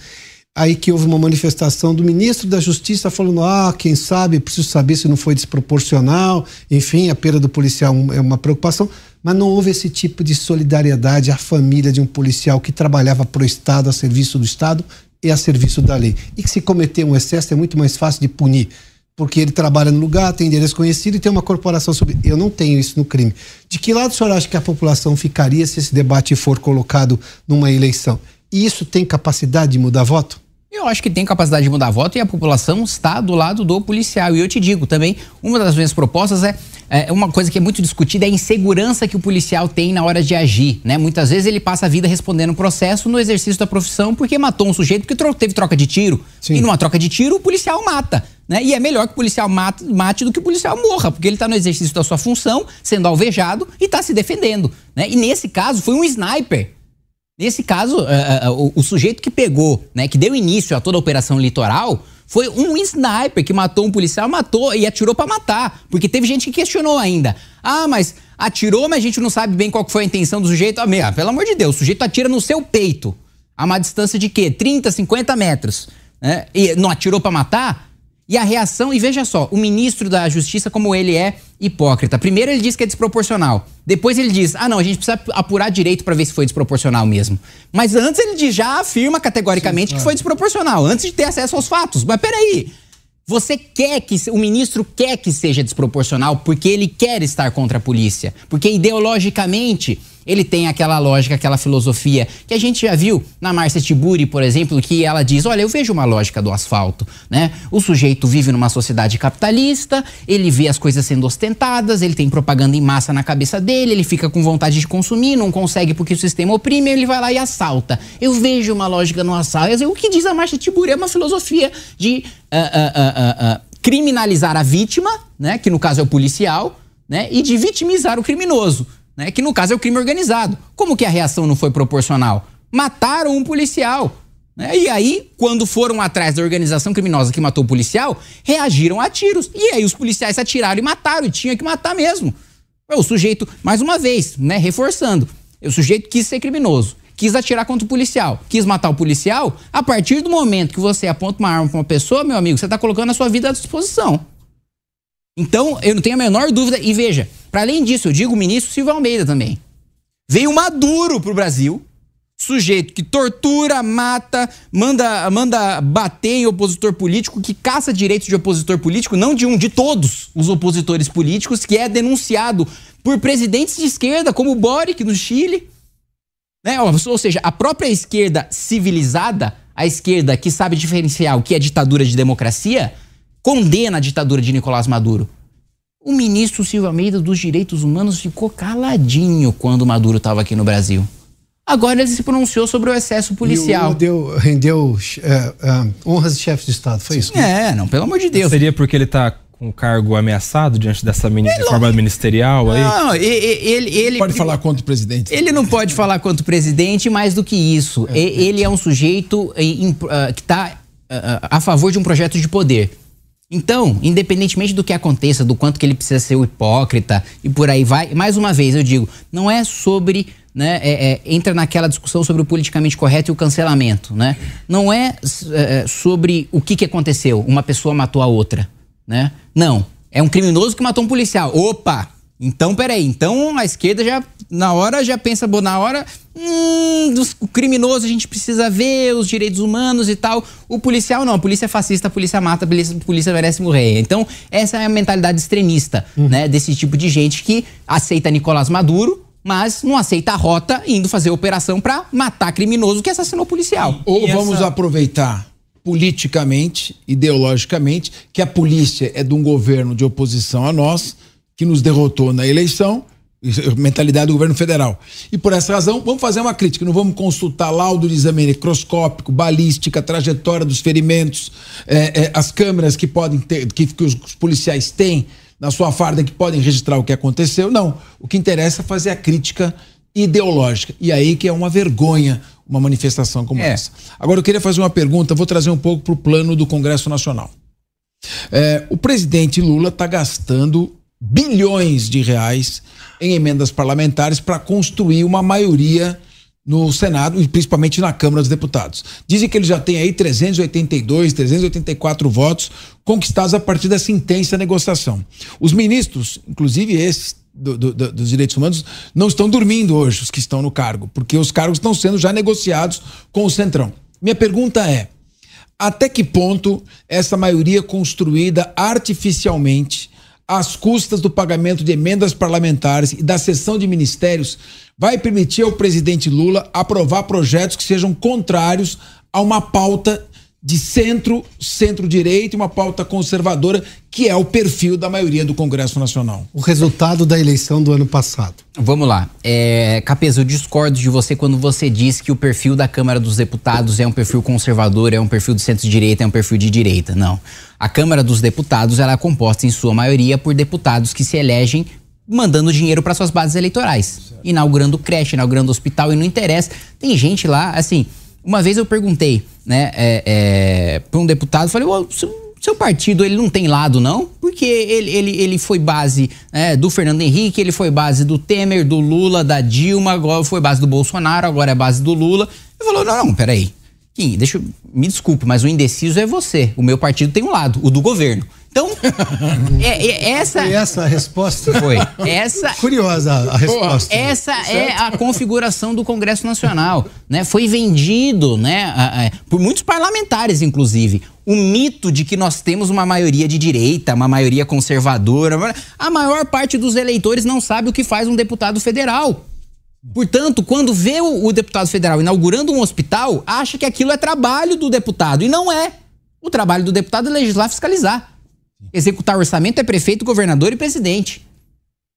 aí que houve uma manifestação do ministro da Justiça falando: ah, quem sabe, preciso saber se não foi desproporcional, enfim, a perda do policial é uma preocupação, mas não houve esse tipo de solidariedade à família de um policial que trabalhava para o Estado, a serviço do Estado e a serviço da lei. E que se cometer um excesso é muito mais fácil de punir. Porque ele trabalha no lugar, tem endereço conhecido e tem uma corporação sobre. Eu não tenho isso no crime. De que lado o senhor acha que a população ficaria se esse debate for colocado numa eleição? E isso tem capacidade de mudar voto? Eu acho que tem capacidade de mudar voto e a população está do lado do policial. E eu te digo também, uma das minhas propostas é, é uma coisa que é muito discutida, é a insegurança que o policial tem na hora de agir. Né? Muitas vezes ele passa a vida respondendo processo no exercício da profissão porque matou um sujeito porque teve troca de tiro. Sim. E numa troca de tiro o policial mata. Né? E é melhor que o policial mate, mate do que o policial morra, porque ele está no exercício da sua função, sendo alvejado e está se defendendo. Né? E nesse caso foi um sniper Nesse caso, uh, uh, o, o, sujeito que pegou, né, que deu início a toda a operação litoral, foi um sniper que matou um policial, matou e atirou para matar. Porque teve gente que questionou ainda. Ah, mas atirou, mas a gente não sabe bem qual foi a intenção do sujeito. Ah, meu, pelo amor de Deus, o sujeito atira no seu peito. A uma distância de quê? 30, 50 metros. Né? E não atirou para matar? E a reação, e veja só, o ministro da Justiça, como ele é hipócrita. Primeiro ele diz que é desproporcional. Depois ele diz: ah, não, a gente precisa apurar direito para ver se foi desproporcional mesmo. Mas antes ele já afirma categoricamente Sim, que foi desproporcional, antes de ter acesso aos fatos. Mas peraí. Você quer que o ministro quer que seja desproporcional porque ele quer estar contra a polícia, porque ideologicamente ele tem aquela lógica, aquela filosofia que a gente já viu na Marcia Tiburi, por exemplo, que ela diz: "Olha, eu vejo uma lógica do asfalto, né? O sujeito vive numa sociedade capitalista, ele vê as coisas sendo ostentadas, ele tem propaganda em massa na cabeça dele, ele fica com vontade de consumir, não consegue porque o sistema oprime, ele vai lá e assalta. Eu vejo uma lógica no assalto. O que diz a Marcia Tiburi é uma filosofia de uh, uh, uh, criminalizar a vítima, né, que no caso é o policial, né, e de vitimizar o criminoso né? Que no caso é o crime organizado. Como que a reação não foi proporcional? Mataram um policial. Né? E aí, quando foram atrás da organização criminosa que matou o policial, reagiram a tiros. E aí os policiais atiraram e mataram, e tinha que matar mesmo. O sujeito, mais uma vez, né, reforçando, o sujeito quis ser criminoso, quis atirar contra o policial, quis matar o policial, a partir do momento que você aponta uma arma para uma pessoa, meu amigo, você está colocando a sua vida à disposição. Então, eu não tenho a menor dúvida. E veja, para além disso, eu digo o ministro Silva Almeida também. Veio Maduro pro Brasil, sujeito que tortura, mata, manda, manda bater em opositor político, que caça direitos de opositor político, não de um, de todos os opositores políticos, que é denunciado por presidentes de esquerda, como Boric no Chile. Né? Ou seja, a própria esquerda civilizada, a esquerda que sabe diferenciar o que é ditadura de democracia, condena a ditadura de Nicolás Maduro. O ministro Silva Almeida dos Direitos Humanos ficou caladinho quando Maduro estava aqui no Brasil. Agora ele se pronunciou sobre o excesso policial. E deu, rendeu é, é, honras de chefe de Estado, foi isso? Né? É, não, pelo amor de Deus. Seria porque ele está com o cargo ameaçado diante dessa reforma ministerial aí? Não, ele, ele, pode falar contra o presidente. Ele não pode falar contra o presidente, mais do que isso. É, ele é um sujeito uh, que está uh, a favor de um projeto de poder. Então, independentemente do que aconteça, do quanto que ele precisa ser hipócrita e por aí vai, mais uma vez eu digo, não é sobre né, é, é, entra naquela discussão sobre o politicamente correto e o cancelamento, né? Não é, é sobre o que, que aconteceu, uma pessoa matou a outra, né? Não, é um criminoso que matou um policial. Opa, então, peraí. Então a esquerda já, na hora, já pensa, bom, na hora, hum, dos criminosos a gente precisa ver os direitos humanos e tal. O policial não, a polícia é fascista, a polícia mata, a polícia, a polícia merece morrer. Então, essa é a mentalidade extremista, uhum. né, desse tipo de gente que aceita Nicolás Maduro, mas não aceita a rota indo fazer operação para matar criminoso que assassinou policial. Ou e vamos essa... aproveitar politicamente, ideologicamente, que a polícia é de um governo de oposição a nós que nos derrotou na eleição, mentalidade do governo federal. E por essa razão, vamos fazer uma crítica. Não vamos consultar laudo de exame microscópico, balística, trajetória dos ferimentos, é, é, as câmeras que podem ter, que, que os, os policiais têm na sua farda que podem registrar o que aconteceu. Não. O que interessa é fazer a crítica ideológica. E aí que é uma vergonha uma manifestação como é. essa. Agora eu queria fazer uma pergunta, vou trazer um pouco para o plano do Congresso Nacional. É, o presidente Lula está gastando bilhões de reais em emendas parlamentares para construir uma maioria no Senado e principalmente na Câmara dos Deputados. Dizem que ele já tem aí 382, 384 votos conquistados a partir dessa intensa negociação. Os ministros, inclusive esses do, do, dos direitos humanos, não estão dormindo hoje, os que estão no cargo, porque os cargos estão sendo já negociados com o Centrão. Minha pergunta é: até que ponto essa maioria construída artificialmente às custas do pagamento de emendas parlamentares e da cessão de ministérios, vai permitir ao presidente Lula aprovar projetos que sejam contrários a uma pauta de centro, centro-direita e uma pauta conservadora, que é o perfil da maioria do Congresso Nacional. O resultado da eleição do ano passado. Vamos lá. É, Capeza, eu discordo de você quando você diz que o perfil da Câmara dos Deputados é um perfil conservador, é um perfil de centro-direita, é um perfil de direita. Não. A Câmara dos Deputados ela é composta, em sua maioria, por deputados que se elegem mandando dinheiro para suas bases eleitorais. Certo. Inaugurando creche, inaugurando hospital, e não interessa. Tem gente lá, assim uma vez eu perguntei, né, é, é, para um deputado, falei, o seu partido ele não tem lado não? Porque ele, ele, ele foi base né, do Fernando Henrique, ele foi base do Temer, do Lula, da Dilma, agora foi base do Bolsonaro, agora é base do Lula. Ele falou, não, não, peraí. Kim, deixa me desculpe, mas o indeciso é você. O meu partido tem um lado, o do governo. Então, é, é, essa. Foi essa a resposta? Foi. Essa. Curiosa a resposta. Essa certo? é a configuração do Congresso Nacional. Né? Foi vendido né, a, a, por muitos parlamentares, inclusive. O mito de que nós temos uma maioria de direita, uma maioria conservadora. A maior parte dos eleitores não sabe o que faz um deputado federal. Portanto, quando vê o, o deputado federal inaugurando um hospital, acha que aquilo é trabalho do deputado. E não é. O trabalho do deputado é legislar fiscalizar. Executar orçamento é prefeito, governador e presidente.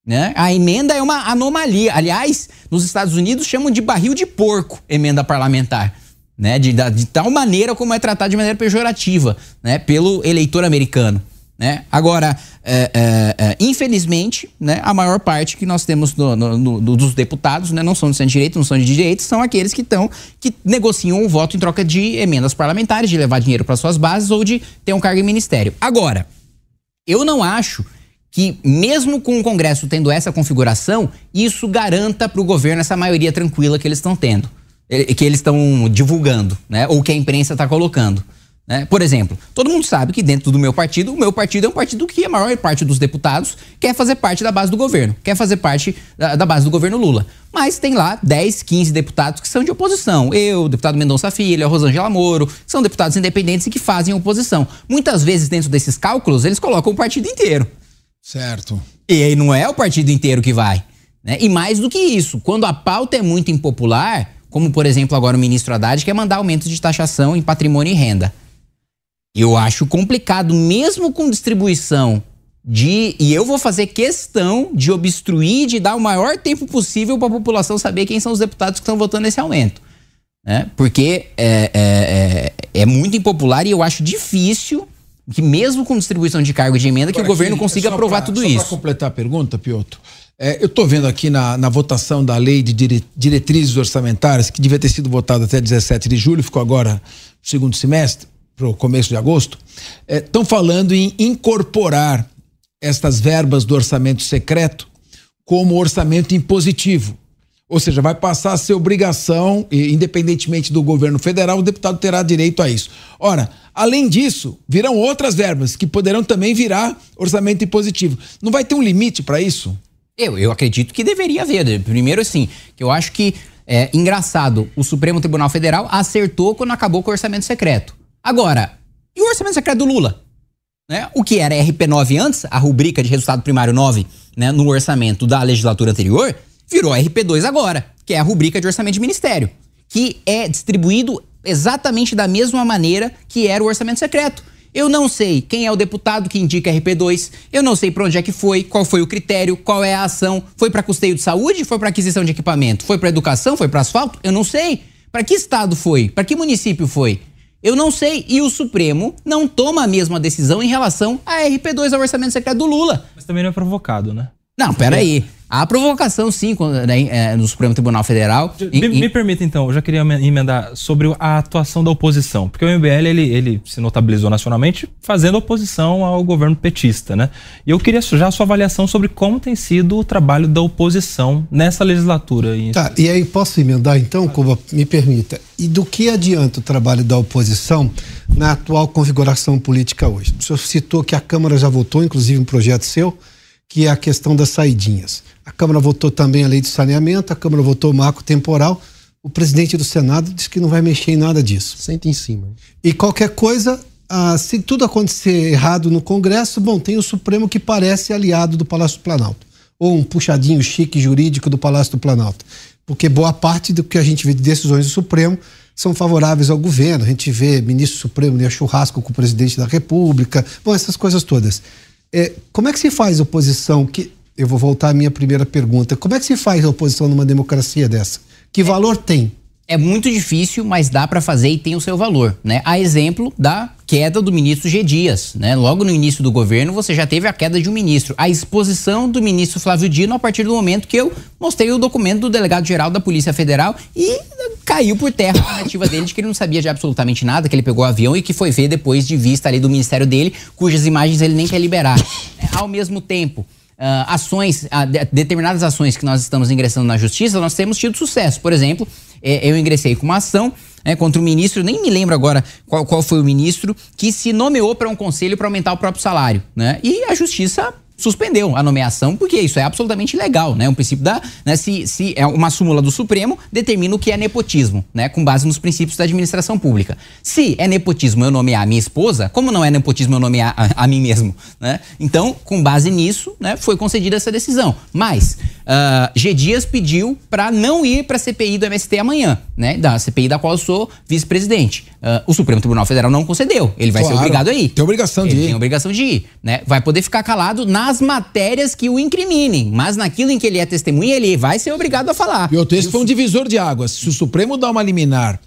Né? A emenda é uma anomalia. Aliás, nos Estados Unidos chamam de barril de porco emenda parlamentar. Né? De, de tal maneira como é tratado de maneira pejorativa né? pelo eleitor americano. Né? Agora, é, é, é, infelizmente, né, a maior parte que nós temos no, no, no, dos deputados né, não são de centro-direita, não são de direita, são aqueles que estão que negociam o voto em troca de emendas parlamentares, de levar dinheiro para suas bases ou de ter um cargo em ministério. Agora, eu não acho que, mesmo com o Congresso tendo essa configuração, isso garanta para o governo essa maioria tranquila que eles estão tendo, que eles estão divulgando, né? Ou que a imprensa está colocando. Né? Por exemplo, todo mundo sabe que dentro do meu partido, o meu partido é um partido que a maior parte dos deputados quer fazer parte da base do governo, quer fazer parte da, da, base do governo Lula. Mas tem lá 10, 15 deputados que são de oposição. Eu, o deputado Mendonça Filho, a Rosângela Moro, são deputados independentes e que fazem oposição. Muitas vezes, dentro desses cálculos, eles colocam o partido inteiro. Certo. E aí não é o partido inteiro que vai. Né? E mais do que isso, quando a pauta é muito impopular, como por exemplo agora o ministro Haddad quer mandar aumento de taxação em patrimônio e renda. Eu acho complicado, mesmo com distribuição de. E eu vou fazer questão de obstruir, de dar o maior tempo possível para a população saber quem são os deputados que estão votando esse aumento. Né? Porque é, é, é, é muito impopular e eu acho difícil que, mesmo com distribuição de cargo de emenda, que o governo consiga aprovar pra, tudo só isso. Para completar a pergunta, Piotr, é, eu estou vendo aqui na, na votação da lei de dire, diretrizes orçamentárias, que devia ter sido votada até 17 de julho, ficou agora no segundo semestre para o começo de agosto, estão é, falando em incorporar estas verbas do orçamento secreto como orçamento impositivo. Ou seja, vai passar a ser obrigação, independentemente do governo federal, o deputado terá direito a isso. Ora, além disso, virão outras verbas que poderão também virar orçamento impositivo. Não vai ter um limite para isso? Eu, eu acredito que deveria haver. Primeiro, assim, que eu acho que é engraçado, o Supremo Tribunal Federal acertou quando acabou com o orçamento secreto. Agora, e o orçamento secreto do Lula? Né? O que era RP9 antes, a rubrica de resultado primário 9, né, no orçamento da legislatura anterior, virou RP2 agora, que é a rubrica de orçamento de ministério, que é distribuído exatamente da mesma maneira que era o orçamento secreto. Eu não sei quem é o deputado que indica RP2, eu não sei para onde é que foi, qual foi o critério, qual é a ação, foi para custeio de saúde, foi para aquisição de equipamento, foi para educação, foi para asfalto, eu não sei. Para que estado foi? Para que município foi? Eu não sei. E o Supremo não toma a mesma decisão em relação a RP2 ao orçamento secreto do Lula. Mas também não é provocado, né? Não, peraí. Há provocação, sim, né, é, no Supremo Tribunal Federal. Me, me, permita, então, eu já queria emendar sobre a atuação da oposição. Porque o MBL, ele, ele se notabilizou nacionalmente fazendo oposição ao governo petista, né? E eu queria já a sua avaliação sobre como tem sido o trabalho da oposição nessa legislatura. Tá, e aí posso emendar, então, Cuba, me permita. E do que adianta o trabalho da oposição na atual configuração política hoje? O senhor citou que a Câmara já votou, inclusive um projeto seu, que é a questão das saidinhas. A Câmara votou também a lei de saneamento, a Câmara votou o marco temporal. O presidente do Senado disse que não vai mexer em nada disso. Senta em cima. E qualquer coisa, ah, se tudo acontecer errado no Congresso, bom, tem o Supremo que parece aliado do Palácio do Planalto. Ou um puxadinho chique jurídico do Palácio do Planalto. Porque boa parte do que a gente vê de decisões do Supremo são favoráveis ao governo. A gente vê ministro Supremo né, churrasco com o presidente da República. Bom, essas coisas todas. É, como é que se faz oposição? Que, eu vou voltar à minha primeira pergunta. Como é que se faz oposição numa democracia dessa? Que é, valor tem? É muito difícil, mas dá para fazer e tem o seu valor, né? A exemplo da queda do ministro G. Dias, né? Logo no início do governo, você já teve a queda de um ministro. A exposição do ministro Flávio Dino a partir do momento que eu mostrei o documento do delegado-geral da Polícia Federal e caiu por terra a narrativa dele de que ele não sabia de absolutamente nada, que ele pegou o avião e que foi ver depois de vista ali do ministério dele, cujas imagens ele nem quer liberar. É, ao mesmo tempo, Uh, ações, uh, de, determinadas ações que nós estamos ingressando na justiça, nós temos tido sucesso. Por exemplo, eh, eu ingressei com uma ação né, contra o ministro, nem me lembro agora qual, qual foi o ministro, que se nomeou para um conselho para aumentar o próprio salário. Né? E a justiça suspendeu a nomeação, porque isso é absolutamente legal, né? Um princípio da, né, se, se é uma súmula do Supremo determina o que é nepotismo, né? Com base nos princípios da administração pública. Se é nepotismo eu nomear a minha esposa, como não é nepotismo eu nomear a, a mim mesmo, né? Então, com base nisso, né, foi concedida essa decisão. Mas uh, G Dias pediu para não ir para a CPI do MST amanhã, né? Da CPI da qual eu sou vice-presidente. Uh, o Supremo Tribunal Federal não concedeu. Ele vai claro, ser obrigado a ir. Tem obrigação Ele de ir. Tem obrigação de ir, né? Vai poder ficar calado na nas matérias que o incriminem, mas naquilo em que ele é testemunha, ele vai ser obrigado a falar. E o texto foi um divisor de águas. Se o Supremo dá uma liminar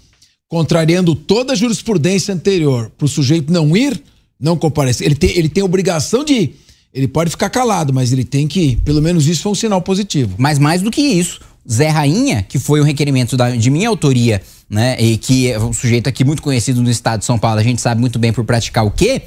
contrariando toda a jurisprudência anterior para o sujeito não ir, não comparecer, ele tem, ele tem obrigação de ir. Ele pode ficar calado, mas ele tem que ir. Pelo menos isso foi um sinal positivo. Mas mais do que isso, Zé Rainha, que foi um requerimento da, de minha autoria, né, e que é um sujeito aqui muito conhecido no estado de São Paulo, a gente sabe muito bem por praticar o quê?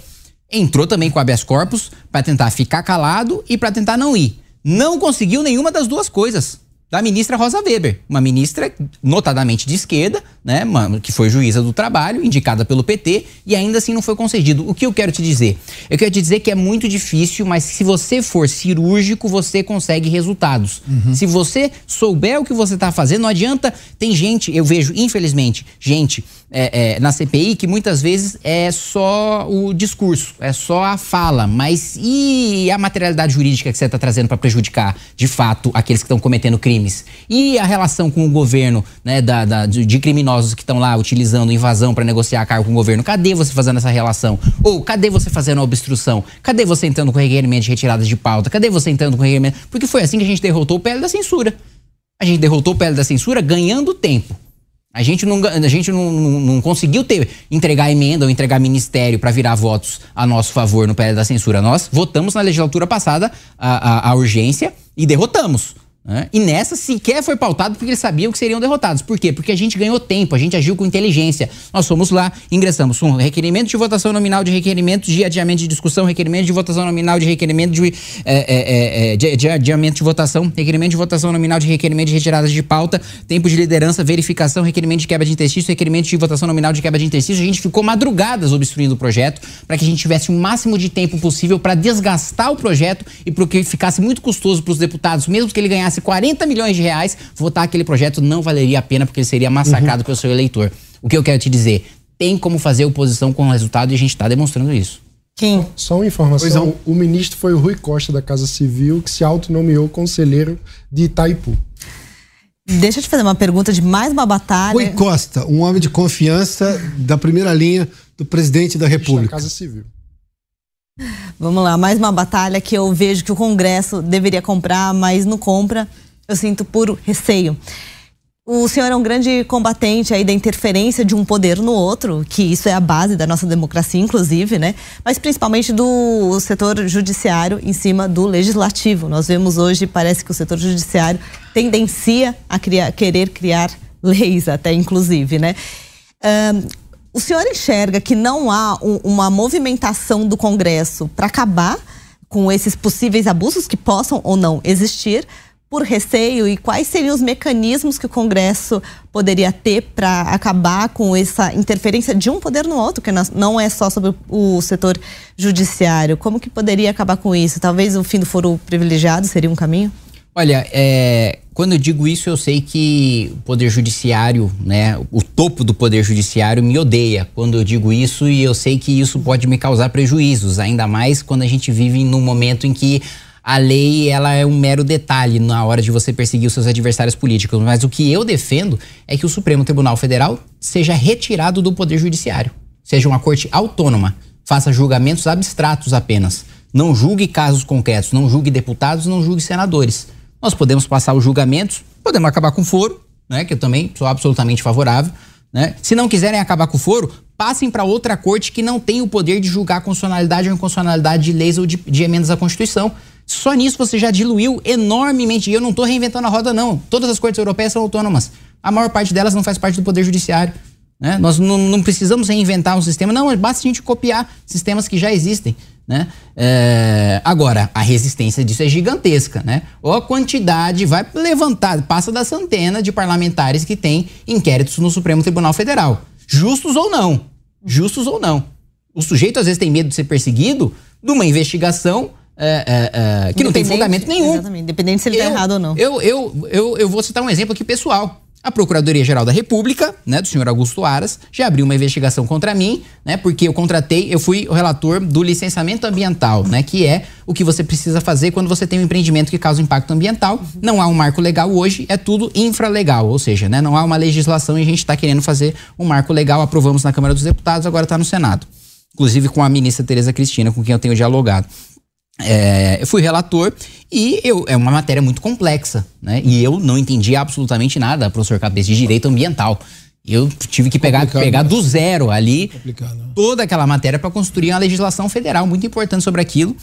entrou também com habeas corpus para tentar ficar calado e para tentar não ir. Não conseguiu nenhuma das duas coisas da ministra Rosa Weber, uma ministra notadamente de esquerda, né, que foi juíza do trabalho, indicada pelo PT, e ainda assim não foi concedido. O que eu quero te dizer? Eu quero te dizer que é muito difícil, mas se você for cirúrgico, você consegue resultados. Uhum. Se você souber o que você está fazendo, não adianta. Tem gente, eu vejo, infelizmente, gente é, é, na CPI que muitas vezes é só o discurso, é só a fala, mas e a materialidade jurídica que você está trazendo para prejudicar, de fato, aqueles que estão cometendo crimes? E a relação com o governo, né, da, da de criminosos que estão lá utilizando invasão para negociar cargo com o governo? Cadê você fazendo essa relação? Ou cadê você fazendo a obstrução? Cadê você entrando com requerimento de retirada de pauta? Cadê você entrando com requerimento? Porque foi assim que a gente derrotou o PL da censura. A gente derrotou o PL da censura ganhando tempo. A gente não, a gente não, não, não conseguiu ter, entregar emenda ou entregar ministério para virar votos a nosso favor no PL da censura. Nós votamos na legislatura passada a, a, a urgência e derrotamos. Né? E nessa sequer foi pautado porque eles sabiam que seriam derrotados. Por quê? Porque a gente ganhou tempo, a gente agiu com inteligência. Nós fomos lá, ingressamos um requerimento de votação nominal, de requerimento de adiamento de discussão, requerimento de votação nominal, de requerimento de, é, é, é, de, de adiamento de votação, requerimento de votação nominal, de requerimento de retirada de pauta, tempo de liderança, verificação, requerimento de quebra de interstício, requerimento de votação nominal de quebra de interstício. A gente ficou madrugadas obstruindo o projeto para que a gente tivesse o máximo de tempo possível para desgastar o projeto e porque ficasse muito custoso para os deputados, mesmo que ele ganhasse gastasse 40 milhões de reais, votar aquele projeto não valeria a pena porque ele seria massacrado uhum. pelo seu eleitor. O que eu quero te dizer? Tem como fazer oposição com o resultado e a gente está demonstrando isso. Quem? Só uma informação: o ministro foi o Rui Costa da Casa Civil, que se autonomeou conselheiro de Itaipu. Deixa eu te fazer uma pergunta de mais uma batalha. Rui Costa, um homem de confiança da primeira linha do presidente da República. Da Casa Civil. Vamos lá, mais uma batalha que eu vejo que o Congresso deveria comprar, mas não compra. Eu sinto puro receio. O senhor é um grande combatente aí da interferência de um poder no outro, que isso é a base da nossa democracia, inclusive, né? Mas principalmente do setor judiciário em cima do legislativo. Nós vemos hoje, parece que o setor judiciário tendencia a criar, querer criar leis, até inclusive, né? O senhor enxerga que não há um, uma movimentação do Congresso para acabar com esses possíveis abusos que possam ou não existir por receio e quais seriam os mecanismos que o Congresso poderia ter para acabar com essa interferência de um poder no outro, que não é só sobre o setor judiciário. Como que poderia acabar com isso? Talvez o fim do foro privilegiado seria um caminho? Olha, é, quando eu digo isso, eu sei que o Poder Judiciário, né, o topo do Poder Judiciário me odeia quando eu digo isso e eu sei que isso pode me causar prejuízos, ainda mais quando a gente vive num momento em que a lei ela é um mero detalhe na hora de você perseguir os seus adversários políticos. Mas o que eu defendo é que o Supremo Tribunal Federal seja retirado do Poder Judiciário, seja uma corte autônoma, faça julgamentos abstratos apenas. Não julgue casos concretos, não julgue deputados, não julgue senadores nós podemos passar os julgamentos, podemos acabar com o foro, né, que eu também sou absolutamente favorável. Né? Se não quiserem acabar com o foro, passem para outra corte que não tem o poder de julgar a constitucionalidade ou inconstitucionalidade de leis ou de, de emendas à Constituição. Só nisso você já diluiu enormemente. E eu não estou reinventando a roda, não. Todas as cortes europeias são autônomas. A maior parte delas não faz parte do Poder Judiciário. Né? Nós não, não precisamos reinventar um sistema, não, basta a gente copiar sistemas que já existem. Né? É, agora, a resistência disso é gigantesca, né? Ou a quantidade vai levantar, passa da centena de parlamentares que tem inquéritos no Supremo Tribunal Federal. Justos ou não. Justos ou não. O sujeito às vezes tem medo de ser perseguido de uma investigação é, é, é que não tem fundamento nenhum. Exatamente, independente se ele está errado ou não. Eu, eu, eu, eu vou citar um exemplo aqui pessoal. A Procuradoria-Geral da República, né, do senhor Augusto Aras, já abriu uma investigação contra mim, né, porque eu contratei, eu fui o relator do licenciamento ambiental, né, que é o que você precisa fazer quando você tem um empreendimento que causa impacto ambiental. Não há um marco legal hoje, é tudo infralegal, ou seja, né, não há uma legislação e a gente está querendo fazer um marco legal, aprovamos na Câmara dos Deputados, agora está no Senado. Inclusive com a ministra Tereza Cristina, com quem eu tenho dialogado. É, eu fui relator e eu, é uma matéria muito complexa, né? E eu não entendi absolutamente nada, professor Cabeça, de direito ambiental. Eu tive que pegar, pegar né? do zero ali né? toda aquela matéria para construir uma legislação federal muito importante sobre aquilo.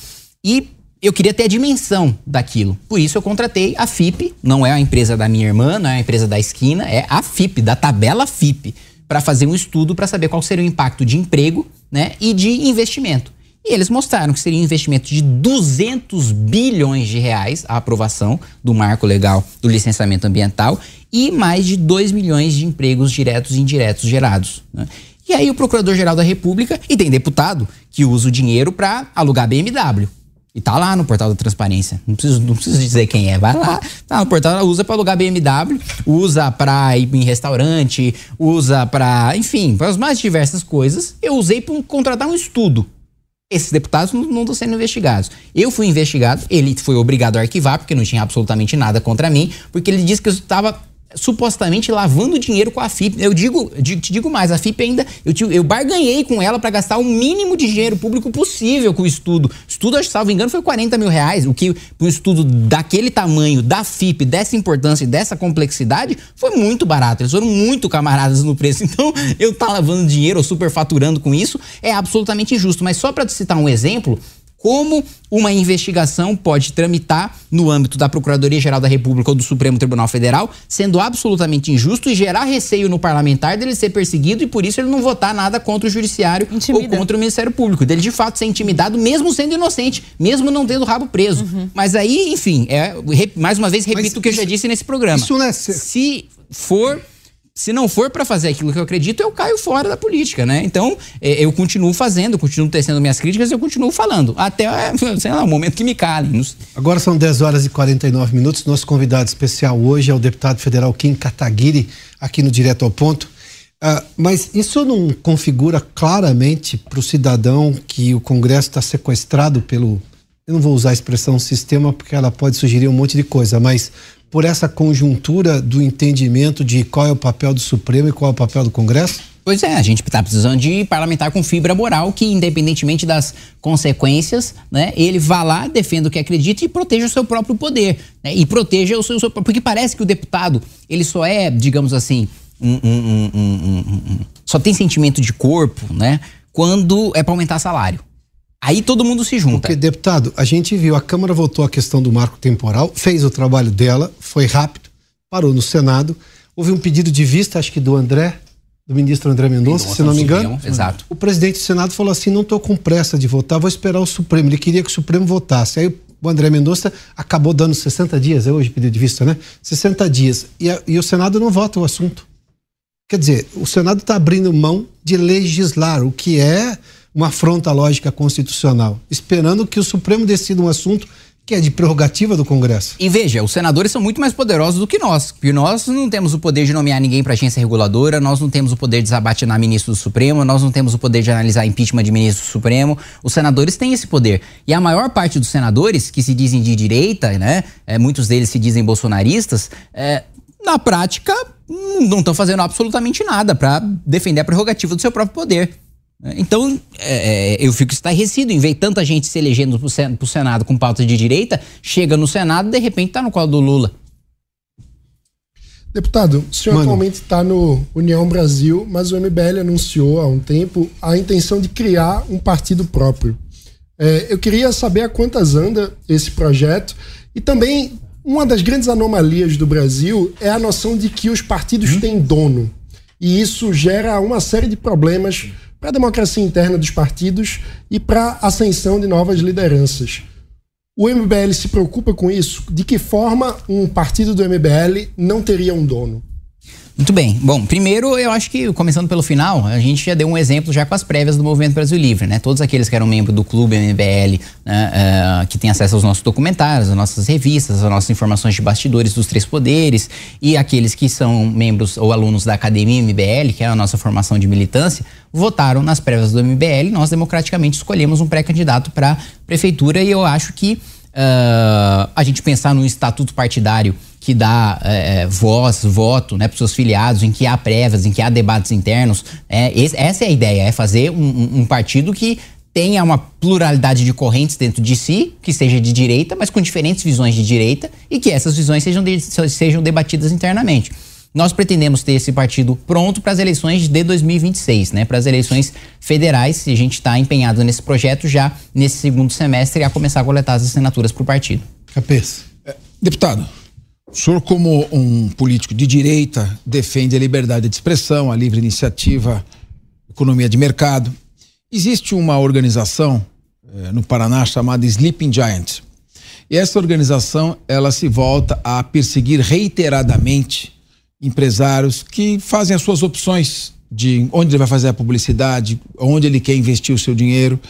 E eu queria ter a dimensão daquilo. Por isso eu contratei a FIP, não é a empresa da minha irmã, não é a empresa da esquina, é a FIP, da tabela FIP, para fazer um estudo para saber qual seria o impacto de emprego né, e de investimento. E eles mostraram que seria um investimento de 200 bilhões de reais a aprovação do marco legal do licenciamento ambiental e mais de 2 milhões de empregos diretos e indiretos gerados. Né? E aí o Procurador-Geral da República, e tem deputado que usa o dinheiro para alugar BMW. E tá lá no portal da transparência. Não preciso, não preciso dizer quem é. Vai lá. Tá no portal, usa para alugar BMW, usa para ir em restaurante, usa para, enfim, para as mais diversas coisas. Eu usei para contratar um estudo esses deputados não estão sendo investigados. Eu fui investigado, ele foi obrigado a arquivar, porque não tinha absolutamente nada contra mim, porque ele disse que eu estava supostamente lavando dinheiro com a FIP. Eu digo, te digo mais, a FIP ainda, eu, eu barganhei com ela para gastar o mínimo de dinheiro público possível com o estudo. Estudo, acho salvo engano, foi 40 mil reais, o que um estudo daquele tamanho, da FIP, dessa importância e dessa complexidade, foi muito barato. Eles foram muito camaradas no preço. Então, eu tá lavando dinheiro ou superfaturando com isso é absolutamente injusto. Mas só para citar um exemplo, como uma investigação pode tramitar no âmbito da Procuradoria-Geral da República ou do Supremo Tribunal Federal, sendo absolutamente injusto e gerar receio no parlamentar dele ser perseguido e por isso ele não votar nada contra o Judiciário Intimida. ou contra o Ministério Público, dele de fato ser intimidado, mesmo sendo inocente, mesmo não tendo rabo preso. Uhum. Mas aí, enfim, é, mais uma vez repito Mas o que eu já disse nesse programa. Isso não é Se for se não for para fazer aquilo que eu acredito, eu caio fora da política, né? Então, é, eu continuo fazendo, continuo tecendo minhas críticas, eu continuo falando. Até, sei lá, o momento que me calem. Agora são 10 horas e 49 minutos. Nosso convidado especial hoje é o deputado federal Kim Kataguiri, aqui no Direto ao Ponto. Uh, mas isso não configura claramente para o cidadão que o Congresso está sequestrado pelo. Eu não vou usar a expressão sistema porque ela pode sugerir um monte de coisa, mas por essa conjuntura do entendimento de qual é o papel do Supremo e qual é o papel do Congresso? Pois é, a gente está precisando de parlamentar com fibra moral que, independentemente das consequências, né, ele vá lá, defenda o que acredita e proteja o seu próprio poder. Né, e proteja o seu, seu. Porque parece que o deputado, ele só é, digamos assim, um, um, um, só tem sentimento de corpo, né? Quando é para aumentar salário. Aí todo mundo se junta. Porque, deputado, a gente viu, a Câmara votou a questão do marco temporal, fez o trabalho dela, foi rápido, parou no Senado. Houve um pedido de vista, acho que do André, do ministro André Mendonça, se não me engano. Exato. O presidente do Senado falou assim: não estou com pressa de votar, vou esperar o Supremo. Ele queria que o Supremo votasse. Aí o André Mendonça acabou dando 60 dias, é hoje pedido de vista, né? 60 dias. E, a, e o Senado não vota o assunto. Quer dizer, o Senado está abrindo mão de legislar, o que é uma afronta lógica constitucional, esperando que o Supremo decida um assunto que é de prerrogativa do Congresso. E veja, os senadores são muito mais poderosos do que nós, porque nós não temos o poder de nomear ninguém para agência reguladora, nós não temos o poder de desabatinar ministro do Supremo, nós não temos o poder de analisar impeachment de ministro do Supremo. Os senadores têm esse poder. E a maior parte dos senadores, que se dizem de direita, né, é, muitos deles se dizem bolsonaristas, é, na prática não estão fazendo absolutamente nada para defender a prerrogativa do seu próprio poder. Então, é, é, eu fico estarrecido em ver tanta gente se elegendo para o Senado com pauta de direita, chega no Senado e de repente está no colo do Lula. Deputado, o senhor Mano. atualmente está no União Brasil, mas o MBL anunciou há um tempo a intenção de criar um partido próprio. É, eu queria saber a quantas anda esse projeto e também uma das grandes anomalias do Brasil é a noção de que os partidos hum? têm dono. E isso gera uma série de problemas para a democracia interna dos partidos e para a ascensão de novas lideranças. O MBL se preocupa com isso? De que forma um partido do MBL não teria um dono? Muito bem. Bom, primeiro eu acho que, começando pelo final, a gente já deu um exemplo já com as prévias do Movimento Brasil Livre, né? Todos aqueles que eram membros do Clube MBL, né, uh, que têm acesso aos nossos documentários, às nossas revistas, às nossas informações de bastidores dos três poderes, e aqueles que são membros ou alunos da Academia MBL, que é a nossa formação de militância, votaram nas prévias do MBL. Nós, democraticamente, escolhemos um pré-candidato para prefeitura e eu acho que uh, a gente pensar num estatuto partidário que dá é, é, voz, voto né, para os seus filiados, em que há prévias, em que há debates internos. É, esse, essa é a ideia, é fazer um, um, partido que tenha uma pluralidade de correntes dentro de si, que seja de direita, mas com diferentes visões de direita, e que essas visões sejam, de, sejam debatidas internamente. Nós pretendemos ter esse partido pronto para as eleições de 2026, né? Para as eleições federais, e a gente está empenhado nesse projeto já nesse segundo semestre a começar a coletar as assinaturas para o partido. Capês. É, deputado, o senhor, como um político de direita, defende a liberdade de expressão, a livre iniciativa, economia de mercado. Existe uma organização eh, no Paraná chamada Sleeping Giant. E essa organização ela se volta a perseguir reiteradamente empresários que fazem as suas opções de onde ele vai fazer a publicidade, onde ele quer investir o seu dinheiro.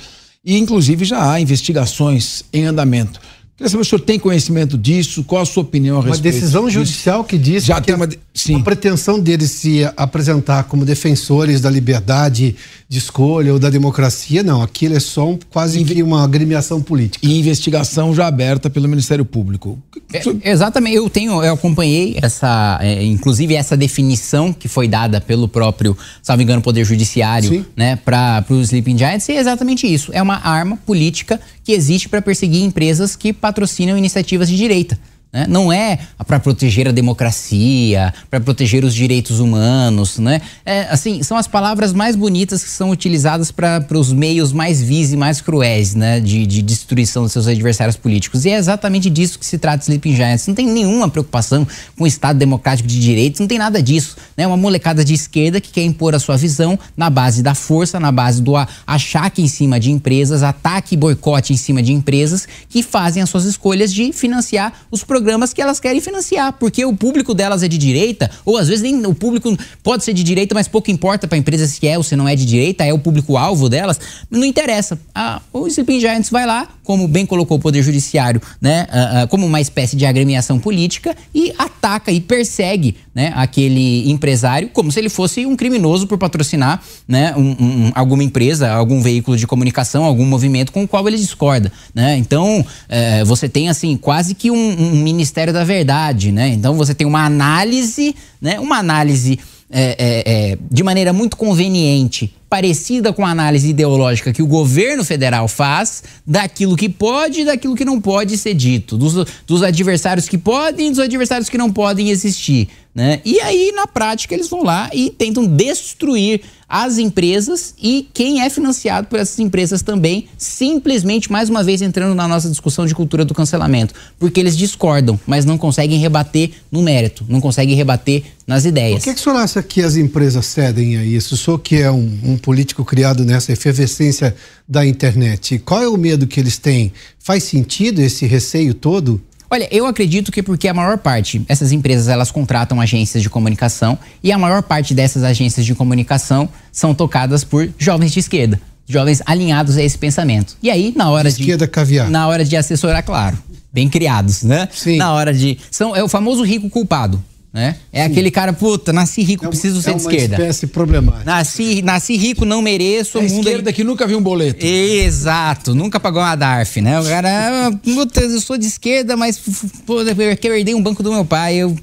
E, inclusive, já há investigações em andamento. Queria saber se o senhor tem conhecimento disso, qual a sua opinião a respeito Uma decisão judicial que diz Já que tem uma, sim. a pretensão deles se apresentar como defensores da liberdade de escolha ou da democracia, não. Aquilo é só um, quase que uma agremiação política. E investigação já aberta pelo Ministério Público. É, exatamente. Eu tenho, eu acompanhei essa, é, inclusive essa definição que foi dada pelo próprio, salvo engano, Poder Judiciário, Sim. né, para os Sleeping Giants. E é exatamente isso. É uma arma política que existe para perseguir empresas que patrocinam iniciativas de direita. Né? Não é para proteger a democracia, para proteger os direitos humanos, né? É, assim, são as palavras mais bonitas que são utilizadas para os meios mais vis e mais cruéis, né? De, de, destruição dos seus adversários políticos. E é exatamente disso que se trata Sleeping Giants. Não tem nenhuma preocupação com o Estado democrático de direitos, não tem nada disso. Né? Uma molecada de esquerda que quer impor a sua visão na base da força, na base do achaque em cima de empresas, ataque e boicote em cima de empresas que fazem as suas escolhas de financiar os programas programas que elas querem financiar, porque o público delas é de direita, ou às vezes nem o público pode ser de direita, mas pouco importa para a empresa se é ou se não é de direita, é o público-alvo delas, não interessa. Ah, o Sleeping Giants vai lá, como bem colocou o Poder Judiciário, né, ah, ah, como uma espécie de agremiação política e ataca e persegue né, aquele empresário como se ele fosse um criminoso por patrocinar né, um, um, alguma empresa, algum veículo de comunicação, algum movimento com o qual ele discorda. Né? Então, é, você tem assim quase que um, um Ministério da Verdade, né? Então você tem uma análise, né? Uma análise é, é, é, de maneira muito conveniente, parecida com a análise ideológica que o governo federal faz daquilo que pode e daquilo que não pode ser dito, dos, dos adversários que podem e dos adversários que não podem existir. Né? E aí, na prática, eles vão lá e tentam destruir as empresas e quem é financiado por essas empresas também, simplesmente, mais uma vez, entrando na nossa discussão de cultura do cancelamento. Porque eles discordam, mas não conseguem rebater no mérito, não conseguem rebater nas ideias. Por que, que o senhor acha que as empresas cedem a isso? O senhor que é um, um político criado nessa efervescência da internet, qual é o medo que eles têm? Faz sentido esse receio todo? Olha, eu acredito que porque a maior parte, essas empresas elas contratam agências de comunicação e a maior parte dessas agências de comunicação são tocadas por jovens de esquerda, jovens alinhados a esse pensamento. E aí, na hora de esquerda caviar. Na hora de assessorar, claro, bem criados, né? Sim. Na hora de são é o famoso rico culpado. Né? É Sim. aquele cara, puta, nasci rico, é preciso ser é de esquerda. É uma espécie problemática. Nasci, nasci rico, não mereço. É esquerda que nunca viu um boleto. Exato, nunca pagou uma DARF, né? O cara, puta, eu sou de esquerda, mas pô, eu herdei um banco do meu pai, eu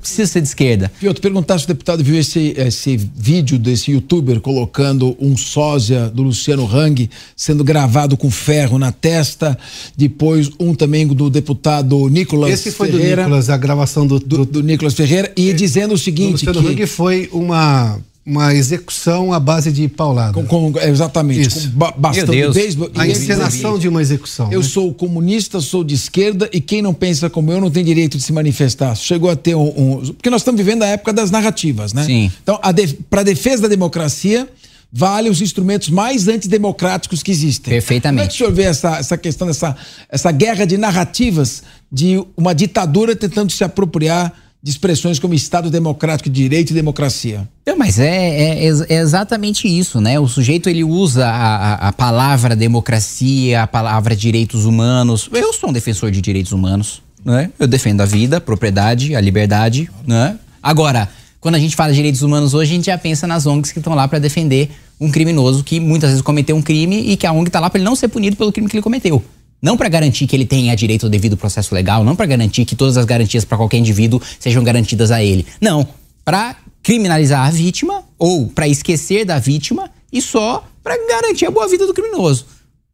preciso ser de esquerda. Piotr, perguntar se o deputado viu esse, esse vídeo desse youtuber colocando um sósia do Luciano Hang sendo gravado com ferro na testa, depois um também do deputado Nicolas Esse foi Ferreira, do Nicolas, a gravação do, do, do Nicolas Ferreira, e é, dizendo o seguinte... O Luciano que, Hang foi uma uma execução à base de paulada. Com, com, exatamente. Isso. Com bastante Deus. a encenação de uma execução. Eu né? sou comunista, sou de esquerda e quem não pensa como eu não tem direito de se manifestar. Chegou a ter um. um porque nós estamos vivendo a época das narrativas, né? Sim. Então, def, para a defesa da democracia, vale os instrumentos mais antidemocráticos que existem. Perfeitamente. Como é que o senhor vê essa, essa questão, essa, essa guerra de narrativas de uma ditadura tentando se apropriar de expressões como Estado democrático, direito e democracia. Não, mas é, é, é, exatamente isso, né? O sujeito ele usa a, a, palavra democracia, a palavra direitos humanos. Eu sou um defensor de direitos humanos, né? Eu defendo a vida, a propriedade, a liberdade, né? Agora, quando a gente fala de direitos humanos hoje, a gente já pensa nas ONGs que estão lá para defender um criminoso que muitas vezes cometeu um crime e que a ONG está lá para ele não ser punido pelo crime que ele cometeu. Não para garantir que ele tenha direito ao devido processo legal, não para garantir que todas as garantias para qualquer indivíduo sejam garantidas a ele. Não, para criminalizar a vítima ou para esquecer da vítima e só para garantir a boa vida do criminoso.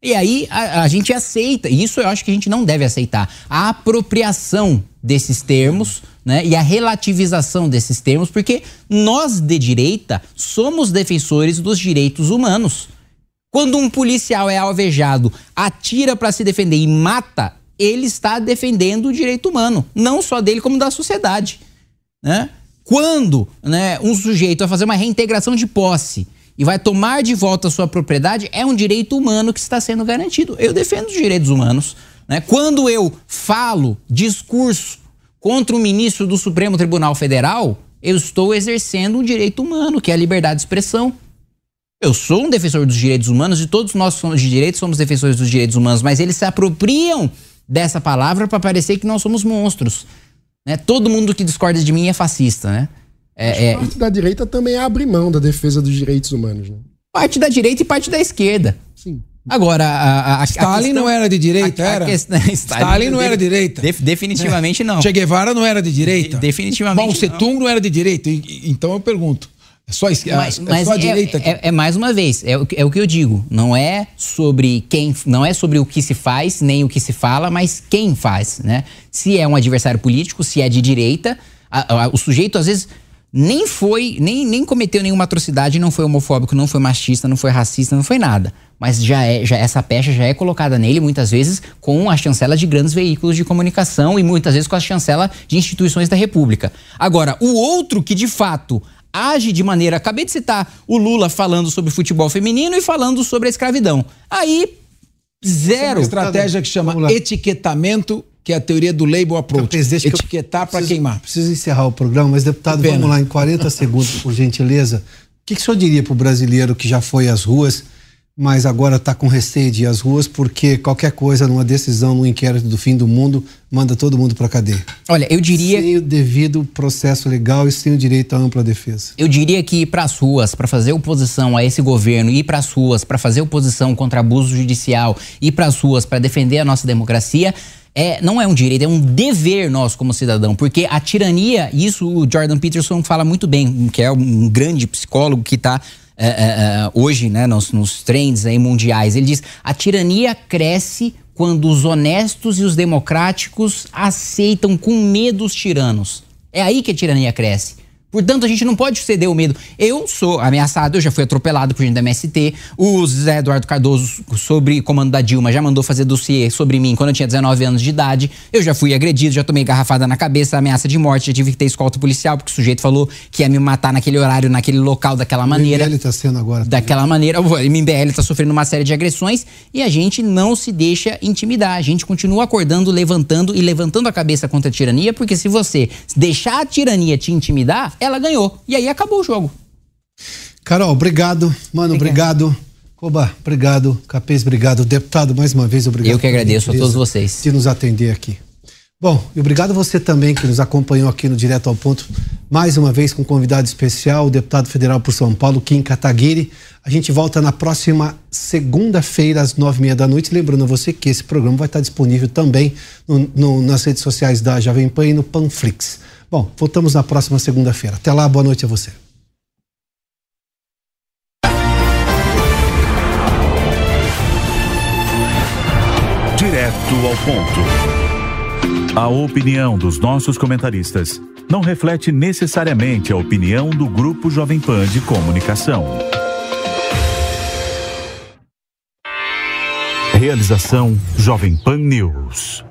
E aí a, a, gente aceita, e isso eu acho que a gente não deve aceitar, a apropriação desses termos né, e a relativização desses termos, porque nós de direita somos defensores dos direitos humanos. Quando um policial é alvejado, atira para se defender e mata, ele está defendendo o direito humano, não só dele, como da sociedade. Né? Quando né, um sujeito vai fazer uma reintegração de posse e vai tomar de volta a sua propriedade, é um direito humano que está sendo garantido. Eu defendo os direitos humanos. Né? Quando eu falo discurso contra o ministro do Supremo Tribunal Federal, eu estou exercendo um direito humano, que é a liberdade de expressão. Eu sou um defensor dos direitos humanos e todos nós somos de direitos, somos defensores dos direitos humanos, mas eles se apropriam dessa palavra para parecer que nós somos monstros. Né? Todo mundo que discorda de mim é fascista, né? É, é, parte da direita também abre mão da defesa dos direitos humanos, né? Parte da direita e parte da esquerda. Sim. Agora, a, a, Stalin questão, não era de direita, era? Questão, Stalin, Stalin, não era de direita. Def, definitivamente é. não. Che Guevara não era de direita. De, definitivamente Mao Tse Tung não. não era de direita. Então eu pergunto, É só, mas, é, mas só a é, direita. É, é, mais uma vez, é o, é o que eu digo. Não é sobre quem, não é sobre o que se faz, nem o que se fala, mas quem faz, né? Se é um adversário político, se é de direita, a, a, o sujeito às vezes nem foi, nem, nem cometeu nenhuma atrocidade, não foi homofóbico, não foi machista, não foi racista, não foi nada. Mas já é, já essa pecha já é colocada nele muitas vezes com a chancela de grandes veículos de comunicação e muitas vezes com a chancela de instituições da República. Agora, o outro que de fato age de maneira. Acabei de citar o Lula falando sobre futebol feminino e falando sobre a escravidão. Aí, zero. estratégia que chama etiquetamento, que é a teoria do label approach. Etiquetar para queimar. Preciso encerrar o programa, mas, deputado, vamos lá, em 40 segundos, por gentileza. O que, que o senhor diria para o brasileiro que já foi às ruas? Mas agora está com receio de ir às ruas porque qualquer coisa numa decisão, num inquérito do fim do mundo, manda todo mundo para cadeia. Olha, eu diria sem o devido processo legal e sem o direito à ampla defesa. Eu diria que ir para as ruas para fazer oposição a esse governo, ir para as ruas para fazer oposição contra abuso judicial, ir para as ruas para defender a nossa democracia é, não é um direito, é um dever nosso como cidadão, porque a tirania, isso o Jordan Peterson fala muito bem, que é um grande psicólogo que está é, é, é, hoje, né, nos, nos trends aí mundiais, ele diz: a tirania cresce quando os honestos e os democráticos aceitam com medo os tiranos. É aí que a tirania cresce. Portanto, a gente não pode ceder o medo. Eu sou ameaçado, eu já fui atropelado por gente da MST. O Zé Eduardo Cardoso, sobre comando da Dilma, já mandou fazer dossiê sobre mim quando eu tinha 19 anos de idade. Eu já fui agredido, já tomei garrafada na cabeça, ameaça de morte, já tive que ter escolta policial, porque o sujeito falou que ia me matar naquele horário, naquele local, daquela maneira. O MBL tá sendo agora. Daquela maneira. O MBL tá sofrendo uma série de agressões e a gente não se deixa intimidar. A gente continua acordando, levantando e levantando a cabeça contra a tirania, porque se você deixar a tirania te intimidar, ela ganhou. E aí acabou o jogo. Carol, obrigado. Mano, obrigado. obrigado. Coba, obrigado. Capês, obrigado. Deputado, mais uma vez, obrigado. Eu que agradeço a todos vocês. De nos atender aqui. Bom, e obrigado você também que nos acompanhou aqui no Direto ao Ponto, mais uma vez com um convidado especial, o deputado federal por São Paulo, Kim Kataguiri. A gente volta na próxima segunda-feira, às nove e meia da noite. Lembrando a você que esse programa vai estar disponível também no, no, nas redes sociais da Jovem Pan e no Panflix. Bom, voltamos na próxima segunda-feira. Até lá, boa noite a você. Direto ao ponto. A opinião dos nossos comentaristas não reflete necessariamente a opinião do Grupo Jovem Pan de Comunicação. Realização Jovem Pan News.